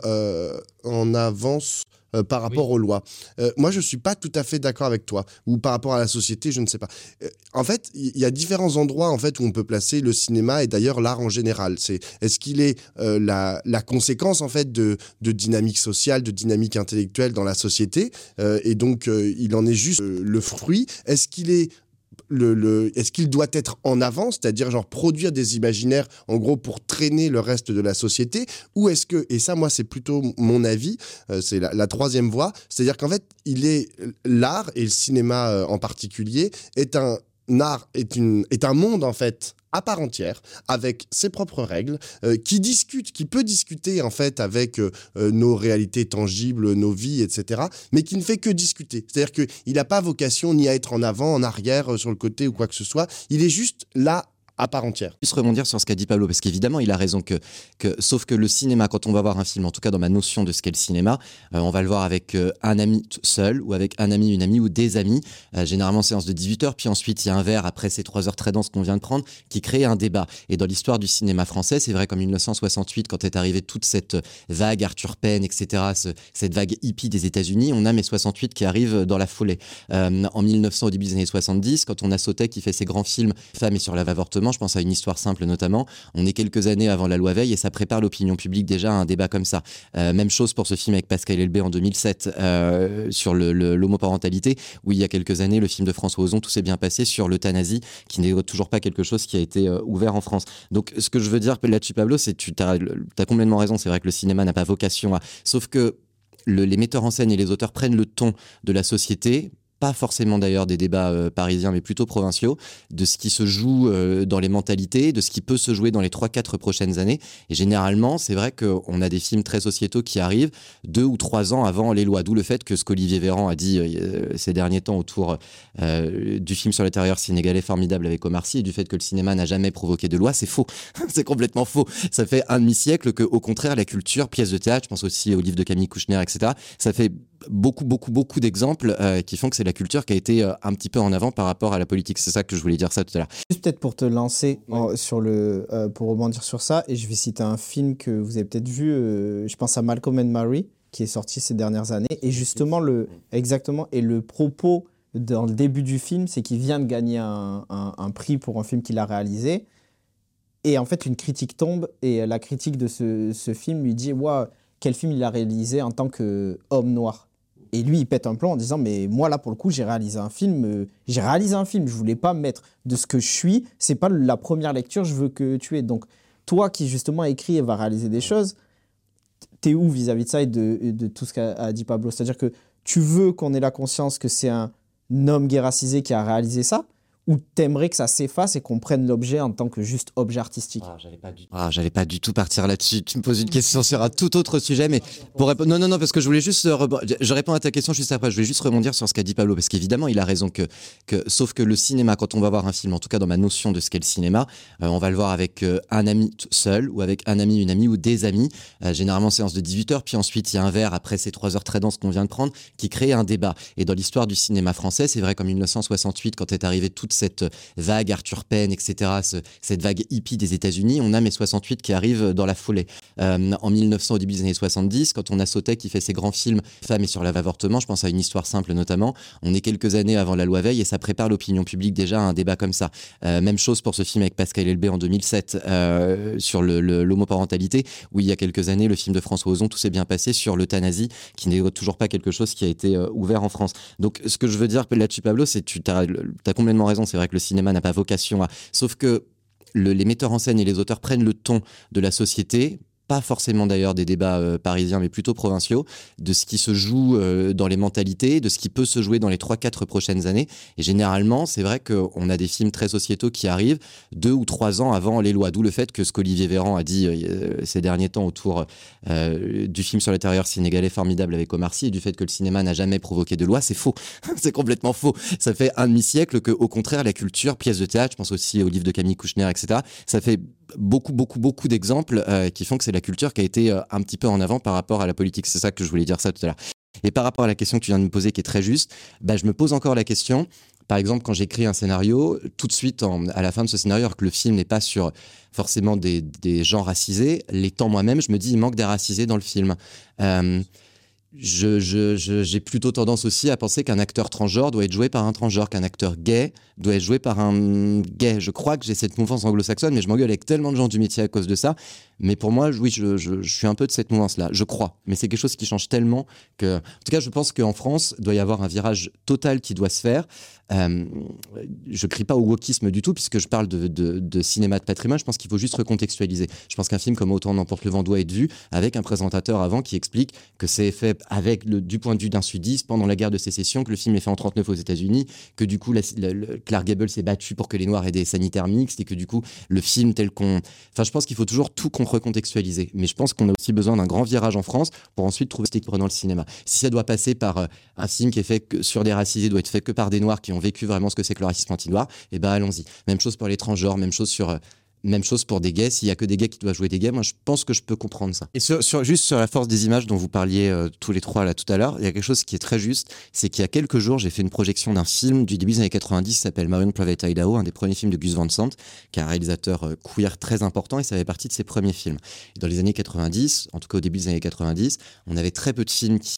en avance euh, par rapport aux lois. Euh, moi, je suis pas tout à fait d'accord avec toi, ou par rapport à la société, je ne sais pas. Euh, en fait, il y, a différents endroits en fait où on peut placer le cinéma et d'ailleurs l'art en général. C'est est-ce qu'il est, la, la conséquence en fait de, de dynamique sociale, de dynamique intellectuelle dans la société, et donc il en est juste le fruit? Est-ce qu'il est est-ce qu'il doit être en avant, c'est-à-dire genre produire des imaginaires en gros pour traîner le reste de la société, ou est-ce que, et ça moi c'est plutôt mon avis, euh, c'est la, la troisième voie, c'est-à-dire qu'en fait il est l'art et le cinéma euh, en particulier est un art est un monde en fait à part entière avec ses propres règles euh, qui discute qui peut discuter en fait avec euh, euh, nos réalités tangibles nos vies etc mais qui ne fait que discuter. C'est-à-dire que il n'a pas vocation ni à être en avant en arrière sur le côté ou quoi que ce soit. Il est juste là à part entière. Juste rebondir sur ce qu'a dit Pablo, parce qu'évidemment, il a raison que, sauf que le cinéma, quand on va voir un film, en tout cas dans ma notion de ce qu'est le cinéma, euh, on va le voir avec euh, un ami seul, ou avec un ami, une amie, ou des amis, euh, généralement séance de 18h, puis ensuite il y a un verre après ces trois heures très denses qu'on vient de prendre, qui crée un débat. Et dans l'histoire du cinéma français, c'est vrai qu'en 1968, quand est arrivée toute cette vague Arthur Penn, etc., ce, cette vague hippie des États-Unis, on a mai 68 qui arrive dans la foulée. en 1900, au début des années 70, quand on a Sautet qui fait ses grands films Femmes et sur je pense à une histoire simple notamment. On est quelques années avant la loi Veil et ça prépare l'opinion publique déjà à un débat comme ça. Euh, même chose pour ce film avec Pascal Elbé en 2007 euh, sur l'homoparentalité, où il y a quelques années, le film de François Ozon, tout s'est bien passé sur l'euthanasie, qui n'est toujours pas quelque chose qui a été euh, ouvert en France. Donc ce que je veux dire là-dessus, Pablo, c'est que tu as complètement raison. C'est vrai que le cinéma n'a pas vocation à... Sauf que les metteurs en scène et les auteurs prennent le ton de la société pas forcément d'ailleurs des débats euh, parisiens, mais plutôt provinciaux, de ce qui se joue euh, dans les mentalités, de ce qui peut se jouer dans les 3-4 prochaines années. Et généralement, c'est vrai qu'on a des films très sociétaux qui arrivent deux ou trois ans avant les lois, d'où le fait que ce qu'Olivier Véran a dit euh, ces derniers temps autour du film sur l'intérieur sénégalais formidable avec Omar Sy et du fait que le cinéma n'a jamais provoqué de loi, c'est faux. c'est complètement faux. Ça fait un demi-siècle que, au contraire, la culture, pièce de théâtre, je pense aussi au livre de Camille Kouchner, etc., ça fait beaucoup, beaucoup, beaucoup d'exemples qui font que c'est la culture qui a été euh, un petit peu en avant par rapport à la politique. C'est ça que je voulais dire ça tout à l'heure. Juste peut-être pour te lancer sur le, euh, pour rebondir sur ça, et je vais citer un film que vous avez peut-être vu. Euh, je pense à Malcolm and Mary qui est sorti ces dernières années, et justement le, exactement, et le propos dans le début du film, c'est qu'il vient de gagner un, un, prix pour un film qu'il a réalisé. Et en fait, une critique tombe et la critique de ce, ce film lui dit Waouh, quel film il a réalisé en tant qu'homme noir? Et lui, il pète un plan en disant Mais moi, là, pour le coup, j'ai réalisé un film. Euh, j'ai réalisé un film. Je voulais pas mettre de ce que je suis. C'est pas la première lecture. Je veux que tu aies. Donc, toi qui, justement, écrit et va réaliser des choses, t'es où vis-à-vis de ça et de, de tout ce qu'a dit Pablo? C'est-à-dire que tu veux qu'on ait la conscience que c'est un homme guéracisé qui a réalisé ça ou t'aimerais que ça s'efface et qu'on prenne l'objet en tant que juste objet artistique ah, J'allais pas, du... ah, pas du tout partir là-dessus. Tu me poses une question sur un tout autre sujet, mais pour répondre... Non, non, non, parce que je voulais juste... Je réponds à ta question juste après. Je voulais juste rebondir sur ce qu'a dit Pablo, parce qu'évidemment, il a raison que, que... Sauf que le cinéma, quand on va voir un film, en tout cas dans ma notion de ce qu'est le cinéma, euh, on va le voir avec euh, un ami seul, ou avec un ami, une amie, ou des amis, euh, généralement séance de 18h, puis ensuite il y a un verre après ces trois heures très denses qu'on vient de prendre, qui crée un débat. Et dans l'histoire du cinéma français, c'est vrai qu'en 1968, quand est arrivée toute cette vague Arthur Penn, etc., cette vague hippie des États-Unis, on a mai 68 qui arrive dans la foulée. Euh, en 1900, au début des années 70, quand on a Sautet qui fait ses grands films Femmes et sur l'avortement, je pense à une histoire simple notamment, on est quelques années avant la loi Veil et ça prépare l'opinion publique déjà à un débat comme ça. Euh, même chose pour ce film avec Pascal Elbé en 2007 euh, sur l'homoparentalité, où il y a quelques années, le film de François Ozon, tout s'est bien passé sur l'euthanasie, qui n'est toujours pas quelque chose qui a été ouvert en France. Donc ce que je veux dire là-dessus, Pablo, c'est tu as, as complètement raison, c'est vrai que le cinéma n'a pas vocation à... Sauf que les metteurs en scène et les auteurs prennent le ton de la société, pas forcément d'ailleurs des débats euh, parisiens, mais plutôt provinciaux, de ce qui se joue euh, dans les mentalités, de ce qui peut se jouer dans les 3-4 prochaines années. Et généralement, c'est vrai qu'on a des films très sociétaux qui arrivent deux ou trois ans avant les lois, d'où le fait que ce qu'Olivier Véran a dit euh, ces derniers temps autour du film sur l'intérieur sénégalais formidable avec Omar Sy et du fait que le cinéma n'a jamais provoqué de loi, c'est faux. c'est complètement faux. Ça fait un demi-siècle que, au contraire, la culture, pièce de théâtre, je pense aussi au livre de Camille Kouchner, etc., ça fait beaucoup, beaucoup, beaucoup d'exemples euh, qui font que c'est la culture qui a été euh, un petit peu en avant par rapport à la politique. C'est ça que je voulais dire ça tout à l'heure. Et par rapport à la question que tu viens de me poser, qui est très juste, bah, je me pose encore la question. Par exemple, quand j'écris un scénario, tout de suite, à la fin de ce scénario, alors que le film n'est pas sur forcément des, des gens racisés, l'étant moi-même, je me dis, il manque des racisés dans le film. Euh, j'ai je, je, plutôt tendance aussi à penser qu'un acteur transgenre doit être joué par un transgenre, qu'un acteur gay doit être joué par un gay. Je crois que j'ai cette mouvance anglo-saxonne, mais je m'engueule avec tellement de gens du métier à cause de ça. Mais pour moi, oui, je, suis un peu de cette mouvance-là, je crois. Mais c'est quelque chose qui change tellement que... En tout cas, je pense qu'en France, il doit y avoir un virage total qui doit se faire. Euh, je crie pas au wokisme du tout, puisque je parle de cinéma de patrimoine. Je pense qu'il faut juste recontextualiser. Je pense qu'un film comme Autant n'emporte le vent doit être vu avec un présentateur avant qui explique que c'est fait avec le, du point de vue d'un sudiste pendant la guerre de sécession, que le film est fait en 39 aux États-Unis, que du coup, la, Clark Gable s'est battu pour que les Noirs aient des sanitaires mixtes et que du coup, le film tel qu'on. Enfin, je pense qu'il faut toujours tout comprendre recontextualiser. Mais je pense qu'on a aussi besoin d'un grand virage en France pour ensuite trouver cet équilibre dans le cinéma. Si ça doit passer par euh, un film qui est fait que sur des racisés, doit être fait que par des noirs qui ont vécu vraiment ce que c'est que le racisme anti-noir, eh ben allons-y. Même chose pour les transgenres, même chose sur euh, même chose pour des gays. S'il y a que des gays qui doivent jouer des gays, moi je pense que je peux comprendre ça. Et sur, juste sur la force des images dont vous parliez euh, tous les trois là tout à l'heure, il y a quelque chose qui est très juste, c'est qu'il y a quelques jours j'ai fait une projection d'un film du début des années 90 qui s'appelle Marion Private Idaho, un des premiers films de Gus Van Sant, qui est un réalisateur euh, queer très important et ça fait partie de ses premiers films. dans les années 90, en tout cas au début des années 90, on avait très peu de films qui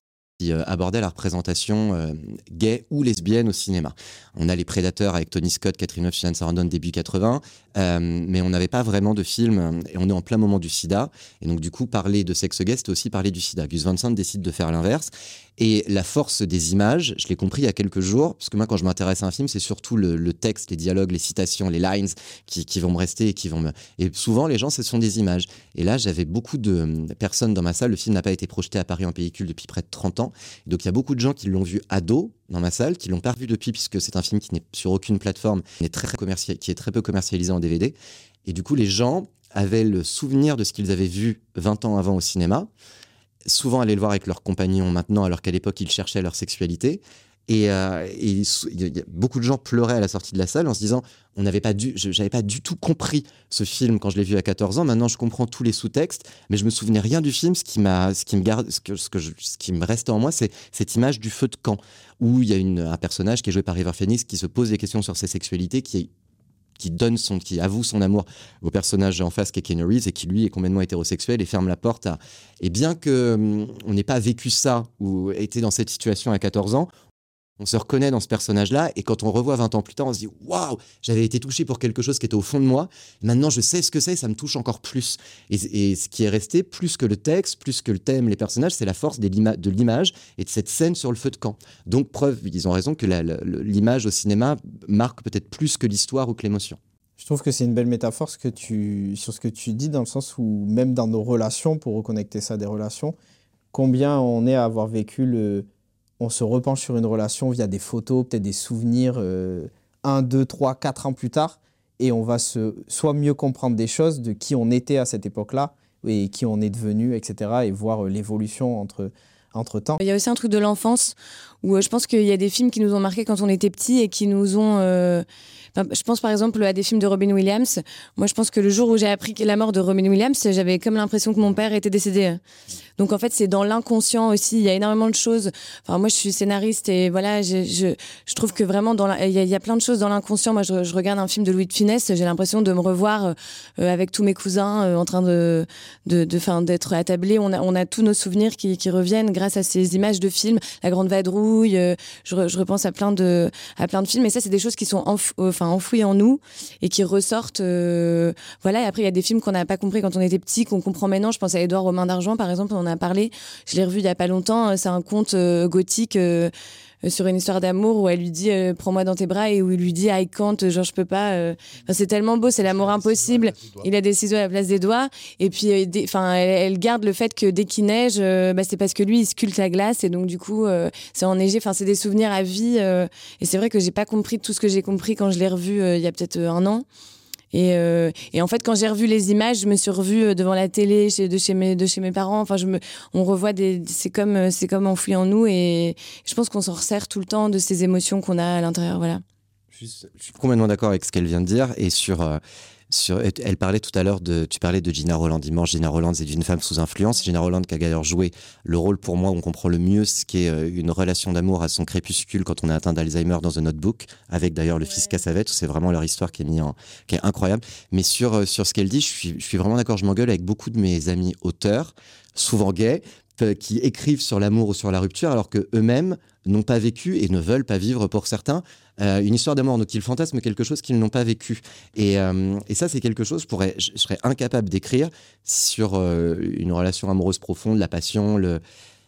euh, abordait la représentation euh, gay ou lesbienne au cinéma. On a Les Prédateurs avec Tony Scott, Catherine Hough, Shannon Sarandon début 80, euh, mais on n'avait pas vraiment de film et on est en plein moment du sida. Et donc du coup, parler de sexe gay, c'était aussi parler du sida. Gus Van Sant décide de faire l'inverse. Et la force des images, je l'ai compris il y a quelques jours, parce que moi, quand je m'intéresse à un film, c'est surtout le, texte, les dialogues, les citations, les lines qui, vont me rester et qui vont me. Et souvent, les gens, ce sont des images. Et là, j'avais beaucoup de personnes dans ma salle. Le film n'a pas été projeté à Paris en pellicule depuis près de 30 ans. Donc, il y a beaucoup de gens qui l'ont vu ado dans ma salle, qui l'ont pas revu depuis, puisque c'est un film qui n'est sur aucune plateforme, qui est très peu commercialisé en DVD. Et du coup, les gens avaient le souvenir de ce qu'ils avaient vu 20 ans avant au cinéma souvent aller le voir avec leurs compagnons maintenant, alors qu'à l'époque, ils cherchaient leur sexualité. Et, euh, beaucoup de gens pleuraient à la sortie de la salle en se disant on n'avait pas j'avais pas du tout compris ce film quand je l'ai vu à 14 ans. Maintenant, je comprends tous les sous-textes, mais je me souvenais rien du film. Ce qui m'a, ce qui me garde, ce que, ce, qui me restait en moi, c'est cette image du feu de camp où il y a un personnage qui est joué par River Phoenix qui se pose des questions sur ses sexualités, qui est qui donne son, qui avoue son amour au personnage en face qui est et qui lui est complètement hétérosexuel et ferme la porte à. Et bien que hum, on n'ait pas vécu ça ou été dans cette situation à 14 ans, on se reconnaît dans ce personnage-là et quand on revoit 20 ans plus tard, on se dit waouh, j'avais été touché pour quelque chose qui était au fond de moi. Maintenant, je sais ce que c'est, ça me touche encore plus. Et, ce qui est resté, plus que le texte, plus que le thème, les personnages, c'est la force de l'image et de cette scène sur le feu de camp. Donc, preuve, ils ont raison que l'image au cinéma marque peut-être plus que l'histoire ou que l'émotion. Je trouve que c'est une belle métaphore que tu, sur ce que tu dis, dans le sens où même dans nos relations, pour reconnecter ça des relations, combien on est à avoir vécu le, on se repenche sur une relation via des photos, peut-être des souvenirs, euh, un, deux, trois, quatre ans plus tard, et on va se, soit mieux comprendre des choses de qui on était à cette époque-là, et qui on est devenu, etc., et voir euh, l'évolution entre, entre temps. Il y a aussi un truc de l'enfance, où euh, je pense qu'il y a des films qui nous ont marqués quand on était petits et qui nous ont je pense par exemple à des films de Robin Williams. Moi, je pense que le jour où j'ai appris la mort de Robin Williams, j'avais comme l'impression que mon père était décédé. Donc en fait, c'est dans l'inconscient aussi. Il y a énormément de choses. Enfin, moi, je suis scénariste et voilà, je, trouve que vraiment, dans il, y a, plein de choses dans l'inconscient. Moi, je, regarde un film de Louis de Finesse, j'ai l'impression de me revoir euh, avec tous mes cousins euh, en train de, de, de d'être attablés. On a, on a tous nos souvenirs qui, qui, reviennent grâce à ces images de films. La Grande Vadrouille. Euh, je, repense à plein de, à plein de films. Et ça, c'est des choses qui sont enfouis en nous et qui ressortent. Euh, voilà. Et après, il y a des films qu'on n'a pas compris quand on était petit, qu'on comprend maintenant. Je pense à Édouard Romain d'Argent, par exemple. On en a parlé. Je l'ai revu il y a pas longtemps. C'est un conte euh, gothique. Euh, sur une histoire d'amour où elle lui dit prends-moi dans tes bras et où il lui dit I can't genre je peux pas c'est tellement beau c'est l'amour impossible. Il a des ciseaux à la place des doigts. Et puis enfin elle, garde le fait que dès qu'il neige bah, c'est parce que lui il sculpte la glace. Et donc du coup c'est enneigé. Enfin c'est des souvenirs à vie et c'est vrai que j'ai pas compris tout ce que j'ai compris quand je l'ai revu il y a peut-être un an et, euh, et, en fait, quand j'ai revu les images, je me suis revue euh, devant la télé de, chez mes, de chez mes parents. Enfin, je me, on revoit des. C'est comme, euh, c'est comme enfoui en nous. Et je pense qu'on s'en resserre tout le temps de ces émotions qu'on a à l'intérieur. Voilà. Je suis, complètement d'accord avec ce qu'elle vient de dire. Et sur elle parlait tout à l'heure de, tu parlais de Gina Roland dimanche. Gina Roland, c'est une femme sous influence. Gina Roland qui a d'ailleurs joué le rôle pour moi, où on comprend le mieux ce qu'est euh, une relation d'amour à son crépuscule quand on est atteint d'Alzheimer dans un notebook, avec d'ailleurs le fils Cassavet. C'est vraiment leur histoire qui est, mis en, qui est incroyable. Mais sur, euh, sur ce qu'elle dit, je suis, je suis vraiment d'accord. Je m'engueule avec beaucoup de mes amis auteurs, souvent gays, qui écrivent sur l'amour ou sur la rupture, alors que eux-mêmes n'ont pas vécu et ne veulent pas vivre pour certains euh, une histoire d'amour. Donc ils fantasment quelque chose qu'ils n'ont pas vécu. Et, euh, ça, c'est quelque chose, je, je, serais incapable d'écrire sur une relation amoureuse profonde, la passion, le,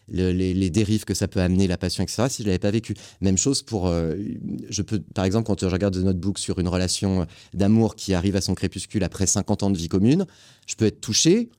les, dérives que ça peut amener, la passion, etc., si je ne l'avais pas vécu. Même chose pour, je peux, par exemple, quand je regarde The Notebook sur une relation d'amour qui arrive à son crépuscule après 50 ans de vie commune, je peux être touché,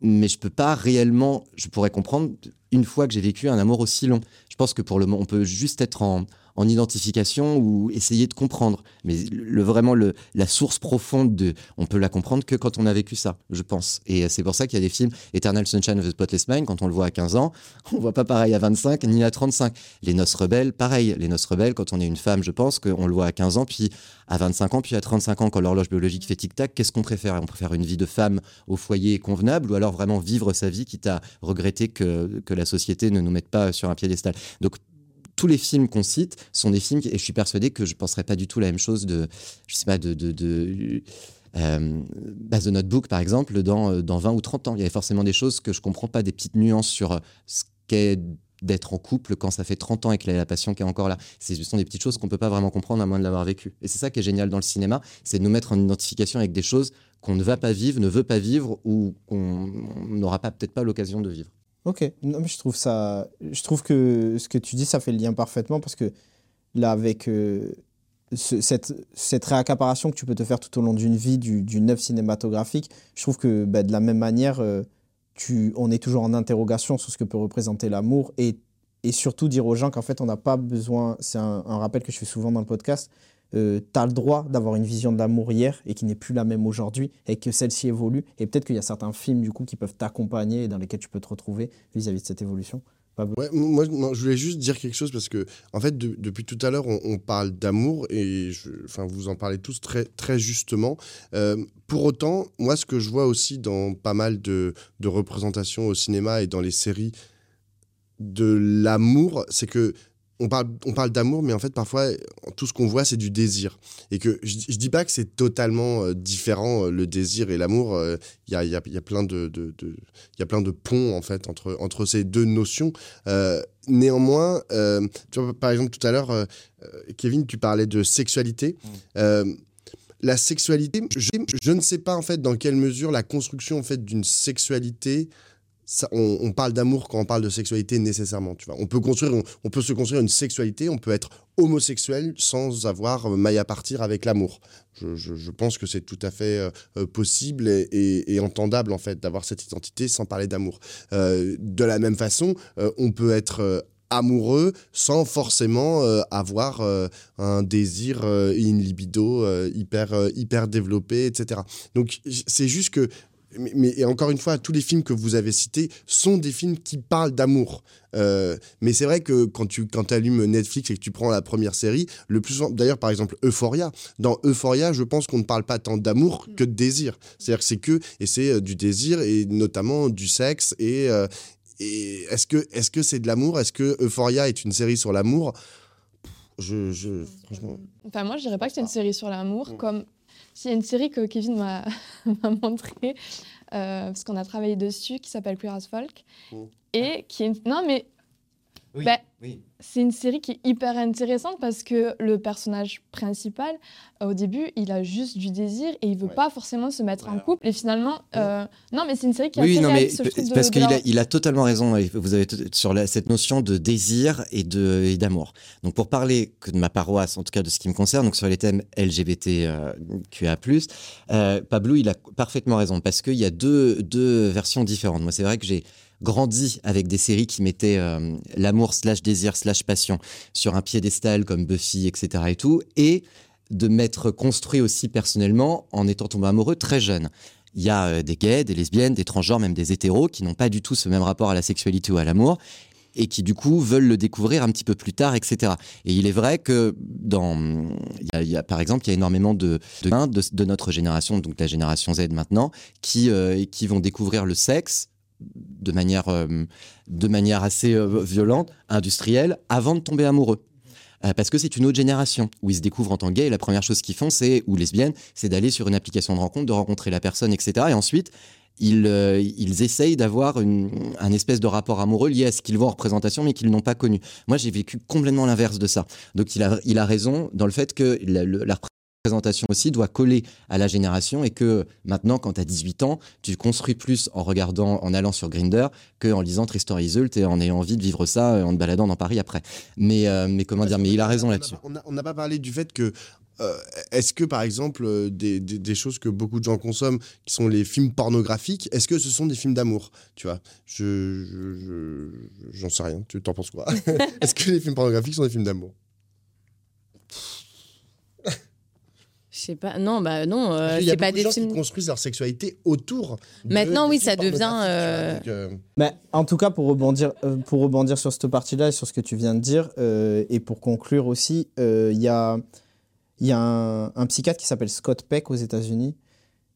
mais je peux pas réellement, je pourrais comprendre une fois que j'ai vécu un amour aussi long. Je pense que pour le moment, on peut juste être en, en identification ou essayer de comprendre. Mais le, vraiment, le, la source profonde, de, on peut la comprendre que quand on a vécu ça, je pense. Et c'est pour ça qu'il y a des films, Eternal Sunshine of the Spotless Mind, quand on le voit à 15 ans, on voit pas pareil à 25 ni à 35. Les Noces Rebelles, pareil. Les Noces Rebelles, quand on est une femme, je pense qu'on le voit à 15 ans, puis à 25 ans, puis à 35 ans, quand l'horloge biologique fait tic-tac, qu'est-ce qu'on préfère? On préfère une vie de femme au foyer convenable ou alors vraiment vivre sa vie quitte à regretter que, que la société ne nous mette pas sur un piédestal? Donc tous les films qu'on cite sont des films, et je suis persuadé que je ne penserais pas du tout la même chose de, je sais pas, de, de, euh, bah, The Notebook, par exemple, dans, dans 20 ou 30 ans. Il y avait forcément des choses que je ne comprends pas, des petites nuances sur ce qu'est d'être en couple quand ça fait 30 ans et que la passion qui est encore là. Ce sont des petites choses qu'on ne peut pas vraiment comprendre à moins de l'avoir vécu. Et c'est ça qui est génial dans le cinéma, c'est de nous mettre en identification avec des choses qu'on ne va pas vivre, ne veut pas vivre ou qu'on n'aura pas peut-être pas l'occasion de vivre. Ok, non, mais je trouve ça, je trouve que ce que tu dis, ça fait le lien parfaitement parce que là, avec euh, cette, cette réaccaparation que tu peux te faire tout au long d'une vie du, du cinématographique, je trouve que bah, de la même manière, euh, tu, on est toujours en interrogation sur ce que peut représenter l'amour et, et surtout dire aux gens qu'en fait, on n'a pas besoin, c'est un, rappel que je fais souvent dans le podcast, euh, tu as le droit d'avoir une vision de l'amour hier et qui n'est plus la même aujourd'hui et que celle-ci évolue. Et peut-être qu'il y a certains films du coup qui peuvent t'accompagner et dans lesquels tu peux te retrouver vis-à-vis de cette évolution. Ouais, moi, je voulais juste dire quelque chose parce que, en fait, depuis tout à l'heure, on, parle d'amour et enfin, vous en parlez tous très, très justement. Euh, pour autant, moi, ce que je vois aussi dans pas mal de, de représentations au cinéma et dans les séries de l'amour, c'est que on parle, on parle d'amour, mais en fait, parfois, tout ce qu'on voit, c'est du désir. Et que je, je dis pas que c'est totalement euh, différent, euh, le désir et l'amour. Il y, a, y, a, y, a, plein de, de, de, y a plein de ponts, en fait, entre, entre ces deux notions. Euh, néanmoins, tu vois, par exemple, tout à l'heure, Kevin, tu parlais de sexualité. Mmh. la sexualité, je, je, ne sais pas, en fait, dans quelle mesure la construction, en fait, d'une sexualité on, parle d'amour quand on parle de sexualité nécessairement. Tu vois. On, peut construire, on, peut se construire une sexualité, on peut être homosexuel sans avoir maille à partir avec l'amour. Je, pense que c'est tout à fait euh, euh, possible et, entendable en fait d'avoir cette identité sans parler d'amour. Euh, de la même façon, on peut être amoureux sans forcément avoir un désir et une libido hyper, hyper etc. Donc c'est juste que mais, et encore une fois, tous les films que vous avez cités sont des films qui parlent d'amour. Euh, mais c'est vrai que quand tu quand allumes Netflix et que tu prends la première série, le plus d'ailleurs par exemple Euphoria, dans Euphoria, je pense qu'on ne parle pas tant d'amour que de désir. C'est-à-dire que c'est que et c'est euh, du désir et notamment du sexe et, euh, et est-ce que est-ce que c'est de l'amour? Est-ce que Euphoria est une série sur l'amour? Je, je, franchement. Enfin, moi, je dirais pas que c'est une série sur l'amour, mm. comme s'il y a une série que Kevin m'a montrée, euh, parce qu'on a travaillé dessus, qui s'appelle Queer as Folk, mm. et qui est... Non, mais... Oui, bah, oui c'est une série qui est hyper intéressante parce que le personnage principal, euh, au début, il a juste du désir et il veut pas forcément se mettre en couple. Et finalement, euh, non, mais c'est une série qui oui, non, mais parce qu'il a, il a totalement raison. Vous avez sur cette notion de désir et de d'amour. Donc pour parler que de ma paroisse, en tout cas de ce qui me concerne, donc sur les thèmes LGBTQA+, euh, Pablo, il a parfaitement raison parce qu'il y a deux deux versions différentes. Moi, c'est vrai que j'ai grandi avec des séries qui mettaient euh, l'amour slash désir slash passion sur un piédestal comme Buffy, etc. et tout, et de m'être construit aussi personnellement en étant tombé amoureux très jeune. Il y a euh, des gays, des lesbiennes, des transgenres, même des hétéros qui n'ont pas du tout ce même rapport à la sexualité ou à l'amour et qui du coup veulent le découvrir un petit peu plus tard, etc. Et il est vrai que dans, il y a, par exemple, il y a énormément de de, de, notre génération, donc la génération Z maintenant, qui euh, qui vont découvrir le sexe de manière, euh, de manière assez euh, violente, industrielle, avant de tomber amoureux. Euh, parce que c'est une autre génération où ils se découvrent en tant que gays la première chose qu'ils font, c'est, ou lesbiennes, c'est d'aller sur une application de rencontre, de rencontrer la personne, etc. Et ensuite, ils, ils essayent d'avoir un espèce de rapport amoureux lié à ce qu'ils voient en représentation mais qu'ils n'ont pas connu. Moi, j'ai vécu complètement l'inverse de ça. Donc, il a, il a raison dans le fait que la, la présentation aussi doit coller à la génération et que maintenant, quand tu as 18 ans, tu construis plus en regardant, en allant sur Grinder qu'en lisant Tristan Iseult et en ayant envie de vivre ça euh, en te baladant dans Paris après. Mais, euh, mais comment dire, mais il a raison là-dessus. On n'a pas parlé du fait que euh, est-ce que, par exemple, des, des, choses que beaucoup de gens consomment, qui sont les films pornographiques, est-ce que ce sont des films d'amour Tu vois, je, j'en sais rien. Tu t'en penses quoi? Est-ce que les films pornographiques sont des films d'amour? Je sais pas. Non, bah non, euh, Il y a c'est pas des gens films. qui construisent leur sexualité autour. de- Maintenant, oui, ça devient, euh, euh, Mais en tout cas, pour rebondir, euh, pour rebondir sur cette partie-là et sur ce que tu viens de dire, euh, et pour conclure aussi, euh, il y a, il y a un, un psychiatre qui s'appelle Scott Peck aux États-Unis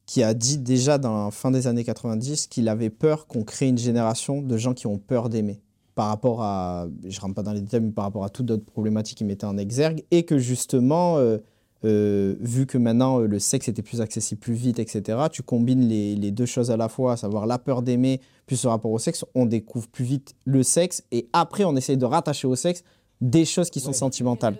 qui a dit déjà dans la fin des années 90 qu'il avait peur qu'on crée une génération de gens qui ont peur d'aimer par rapport à, je rentre pas dans les détails, mais par rapport à toutes d'autres problématiques qu'il mettait en exergue, et que justement, euh, vu que maintenant euh, le sexe était plus accessible plus vite, etc., tu combines les, les deux choses à la fois, à savoir la peur d'aimer plus le rapport au sexe, on découvre plus vite le sexe, et après on essaye de rattacher au sexe des choses qui sont sentimentales.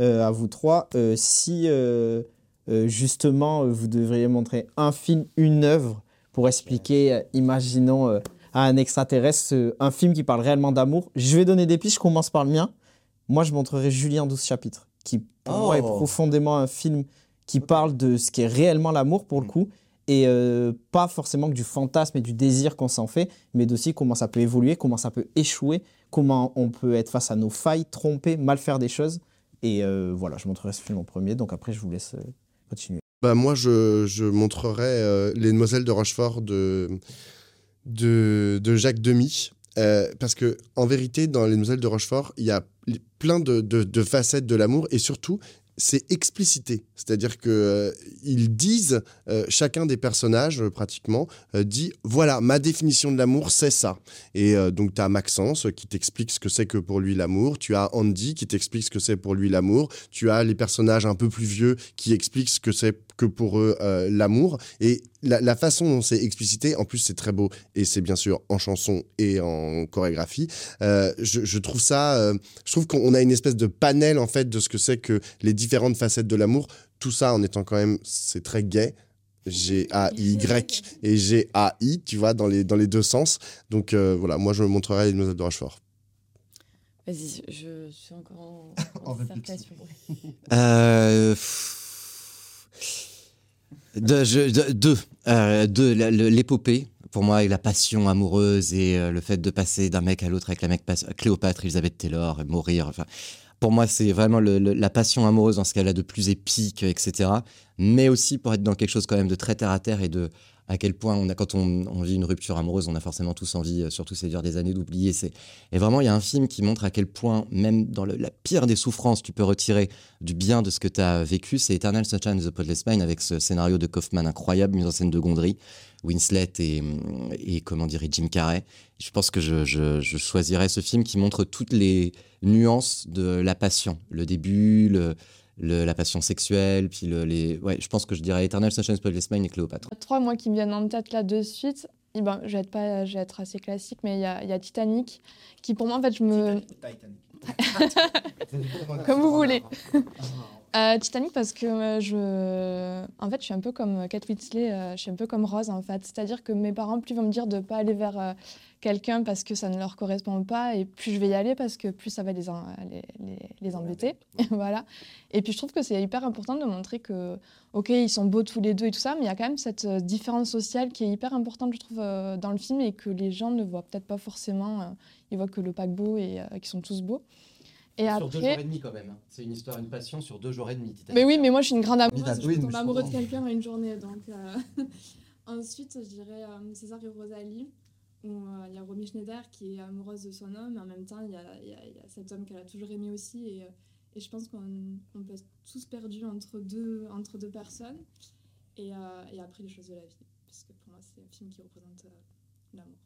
Euh, à vous trois, euh, si euh, euh, justement euh, vous devriez montrer un film, une œuvre pour expliquer, euh, imaginons, euh, à un extraterrestre, euh, un film qui parle réellement d'amour, je vais donner des pistes, je commence par le mien. Moi, je montrerai Julien 12 chapitres, qui pour moi est Oh. profondément un film qui parle de ce qu'est réellement l'amour pour le coup, et euh, pas forcément que du fantasme et du désir qu'on s'en fait, mais aussi comment ça peut évoluer, comment ça peut échouer, comment on peut être face à nos failles, tromper, mal faire des choses. Et euh, voilà, je montrerai ce film en premier, donc après je vous laisse euh, continuer. Bah, moi, je, je montrerai euh, Les Demoiselles de Rochefort de, de, de Jacques Demy. Euh, parce que en vérité, dans Les Demoiselles de Rochefort, il y a plein de, facettes de l'amour et surtout, c'est explicité. C'est-à-dire que euh, ils disent, euh, chacun des personnages, euh, pratiquement, dit voilà, ma définition de l'amour, c'est ça. Et donc, tu as Maxence qui t'explique ce que c'est que pour lui l'amour. Tu as Andy qui t'explique ce que c'est pour lui l'amour. Tu as les personnages un peu plus vieux qui expliquent ce que c'est que pour eux euh, l'amour. Et la, la façon dont c'est explicité, en plus, c'est très beau et c'est bien sûr en chanson et en chorégraphie. Euh, je, je trouve ça, euh, je trouve qu'on a une espèce de panel en fait de ce que c'est que les différentes facettes de l'amour. Tout ça en étant quand même, c'est très gay. G-A-Y et G-A-I, tu vois, dans les, dans les deux sens. Donc euh, voilà, moi je me montrerai les Demoiselles de Rochefort. Vas-y, je suis encore en, En en réflexion. Euh, pff, deux, je- deux, euh, l'épopée. Pour moi, et la passion amoureuse et euh, le fait de passer d'un mec à l'autre avec la mec Cléopâtre, Elisabeth Taylor, et mourir. Pour moi, c'est vraiment la passion amoureuse dans ce qu'elle a de plus épique, etc. Mais aussi pour être dans quelque chose quand même de très terre à terre et de à quel point on a, quand on, vit une rupture amoureuse, on a forcément tous envie, euh, surtout ces dures des années, d'oublier. C'est et vraiment, il y a un film qui montre à quel point, même dans la pire des souffrances, tu peux retirer du bien de ce que tu as vécu. C'est Eternal Sunshine of the Spotless Mind avec ce scénario de Kaufman incroyable, mise en scène de Gondry, Winslet et, comment dire, et Jim Carrey. Je pense que je, je choisirais ce film qui montre toutes les nuances de la passion. Le début, le, le- la passion sexuelle, puis le, les... Ouais, je pense que je dirais Eternal Sunshine of the Spotless Mind et Cléopâtre. Trois, moi, qui me viennent en tête là de suite. Et ben, je vais être pas, je vais être assez classique, mais il y a, il y a Titanic, qui pour moi, en fait, je me, comme vous voulez. Euh, Titanic parce que euh, je, en fait, je suis un peu comme Kate Winslet, euh, je suis un peu comme Rose en fait. C'est-à-dire que mes parents, plus vont me dire de pas aller vers euh, quelqu'un parce que ça ne leur correspond pas, et plus je vais y aller parce que plus ça va les, en- les, les- les embêter, voilà. Et puis je trouve que c'est hyper important de montrer que, ok, ils sont beaux tous les deux et tout ça, mais il y a quand même cette euh, différence sociale qui est hyper importante, je trouve, euh, dans le film et que les gens ne voient peut-être pas forcément. euh, ils voient que le paquebot et euh, qu'ils sont tous beaux. Et après, demi quand même. hein. C'est une histoire, une passion sur deux jours et demi. mais oui, mais moi je suis une grande amoureuse. Midnight Je je amoureuse de quelqu'un en une journée. Donc, euh, Ensuite, je dirais euh, César et Rosalie, où euh, il y a Romy Schneider qui est amoureuse de son homme, mais en même temps, il y a, il y a- il y a cet homme qu'elle a toujours aimé aussi. Et, et je pense qu'on on peut être tous perdus entre deux, entre deux personnes. Et, et après, les choses de la vie. Parce que pour moi, c'est un film qui représente l'amour.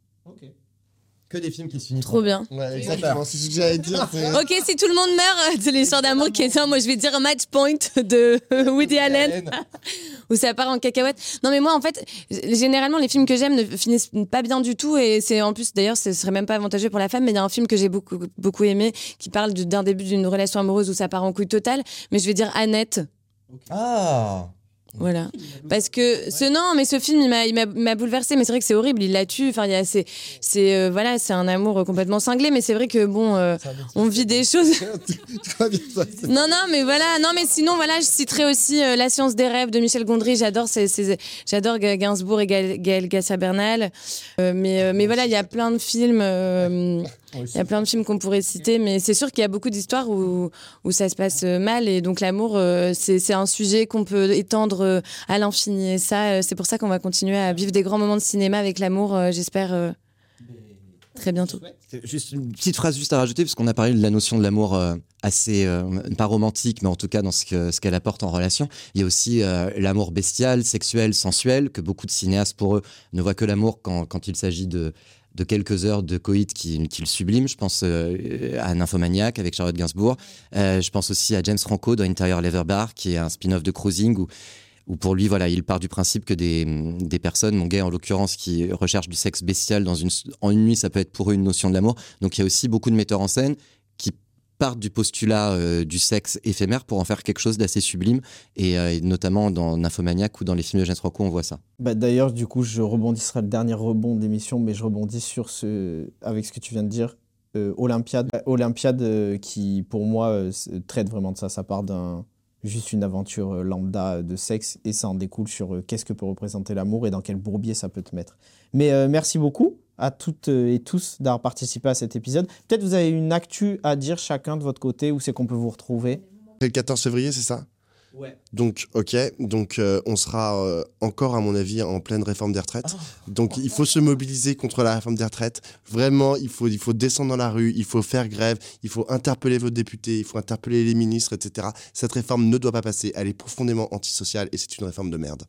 Que des films qui se finissent. Trop bien. Ouais, exactement, c'est ce que j'allais dire. Ok, si tout le monde meurt euh, de l'histoire d'amour qui est ça, moi je vais dire match point de Woody Allen où ça part en cacahuète. Non mais moi en fait, généralement les films que j'aime ne finissent pas bien du tout et c'est en plus d'ailleurs ce serait même pas avantageux pour la femme mais il y a un film que j'ai beaucoup beaucoup aimé qui parle du- d'un début d'une relation amoureuse où ça part en couille totale mais je vais dire Annette. Ah Voilà. Parce que ce non, mais ce film, il m'a, bouleversé. Mais c'est vrai que c'est horrible. Il la tue. Enfin, il y a, c'est, c'est, euh, voilà, c'est un amour euh, complètement cinglé. Mais c'est vrai que bon, euh, on vit des choses. non, non, mais voilà. Non, mais sinon, voilà, je citerai aussi euh, La science des rêves de Michel Gondry. J'adore, j'adore Ga- Gainsbourg et Gaël, Garcia Bernal. Mais, mais voilà, il y a plein de films. Il y a plein de films qu'on pourrait citer, mais c'est sûr qu'il y a beaucoup d'histoires où, où ça se passe euh, mal. Et donc l'amour, euh, c'est un sujet qu'on peut étendre euh, à l'infini. Et ça, c'est pour ça qu'on va continuer à vivre des grands moments de cinéma avec l'amour, j'espère, très bientôt. Juste une petite phrase juste à rajouter, parce qu'on a parlé de la notion de l'amour euh, assez, euh, pas romantique, mais en tout cas dans ce que- ce qu'elle apporte en relation. Il y a aussi euh, l'amour bestial, sexuel, sensuel, que beaucoup de cinéastes, pour eux, ne voient que l'amour quand, quand il s'agit de, de quelques heures de coït qui, qui sublime. Je pense euh, à Nymphomaniac avec Charlotte Gainsbourg. Euh, je pense aussi à James Franco dans Interior Leather Bar, qui est un spin-off de Cruising, où où pour lui, voilà, il part du principe que des, des personnes, mon gay en l'occurrence, qui recherchent du sexe bestial dans une, en une nuit, ça peut être pour eux une notion de l'amour. Donc il y a aussi beaucoup de metteurs en scène partent du postulat euh, du sexe éphémère pour en faire quelque chose d'assez sublime. Et, euh, et notamment dans Nymphomaniac ou dans les films de James Franco, on voit ça. Bah, D'ailleurs, du coup, je rebondis, ce sera le dernier rebond d'émission, mais je rebondis sur ce, avec ce que tu viens de dire. Euh, Olympiade, Olympiade euh, qui, pour moi, traite vraiment de ça. Ça part d'un juste une aventure lambda de sexe et ça en découle sur qu'est-ce que peut représenter l'amour et dans quel bourbier ça peut te mettre. Mais merci beaucoup à toutes et tous d'avoir participé à cet épisode. Peut-être vous avez une actu à dire chacun de votre côté, où c'est qu'on peut vous retrouver? C'est le 14 février, c'est ça? Ouais. Donc, ok. Donc, euh, on sera euh, encore, à mon avis, en pleine réforme des retraites. Donc, il faut se mobiliser contre la réforme des retraites. Vraiment, il faut, il faut descendre dans la rue, il faut faire grève, il faut interpeller vos députés, il faut interpeller les ministres, etc. Cette réforme ne doit pas passer. Elle est profondément antisociale et c'est une réforme de merde.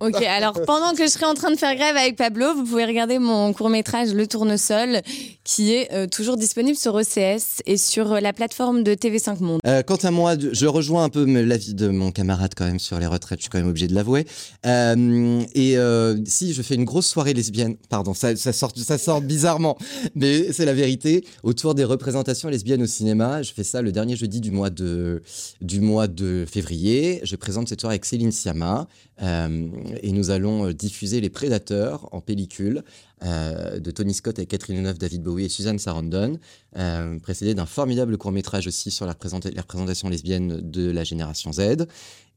Ok, alors pendant que je serai en train de faire grève avec Pablo, vous pouvez regarder mon court métrage Le Tournesol, qui est euh, toujours disponible sur OCS et sur euh, la plateforme de TV5 Monde. Euh, quant à moi, je rejoins un peu l'avis de mon camarade quand même sur les retraites, je suis quand même obligé de l'avouer. Euh, et euh, si je fais une grosse soirée lesbienne, pardon, ça, ça, sort, ça sort bizarrement, mais c'est la vérité, autour des représentations lesbiennes au cinéma, je fais ça le dernier jeudi du mois de, du mois de février. Je présente cette soirée avec Céline Sciamma euh, et nous allons euh, diffuser Les Prédateurs en pellicule euh, de Tony Scott avec Catherine Deneuve, David Bowie et Suzanne Sarandon, euh, précédé d'un formidable court-métrage aussi sur la, la représentation lesbienne de la génération Z.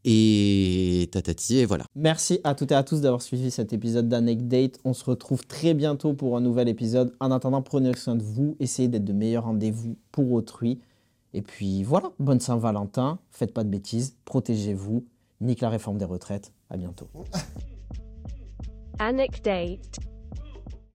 Et tatati, et voilà. Merci à toutes et à tous d'avoir suivi cet épisode d'Anecdate. On se retrouve très bientôt pour un nouvel épisode. En attendant, prenez soin de vous, essayez d'être de meilleurs rendez-vous pour autrui. Et puis voilà, bonne Saint-Valentin, faites pas de bêtises, protégez-vous, nique la réforme des retraites. À bientôt.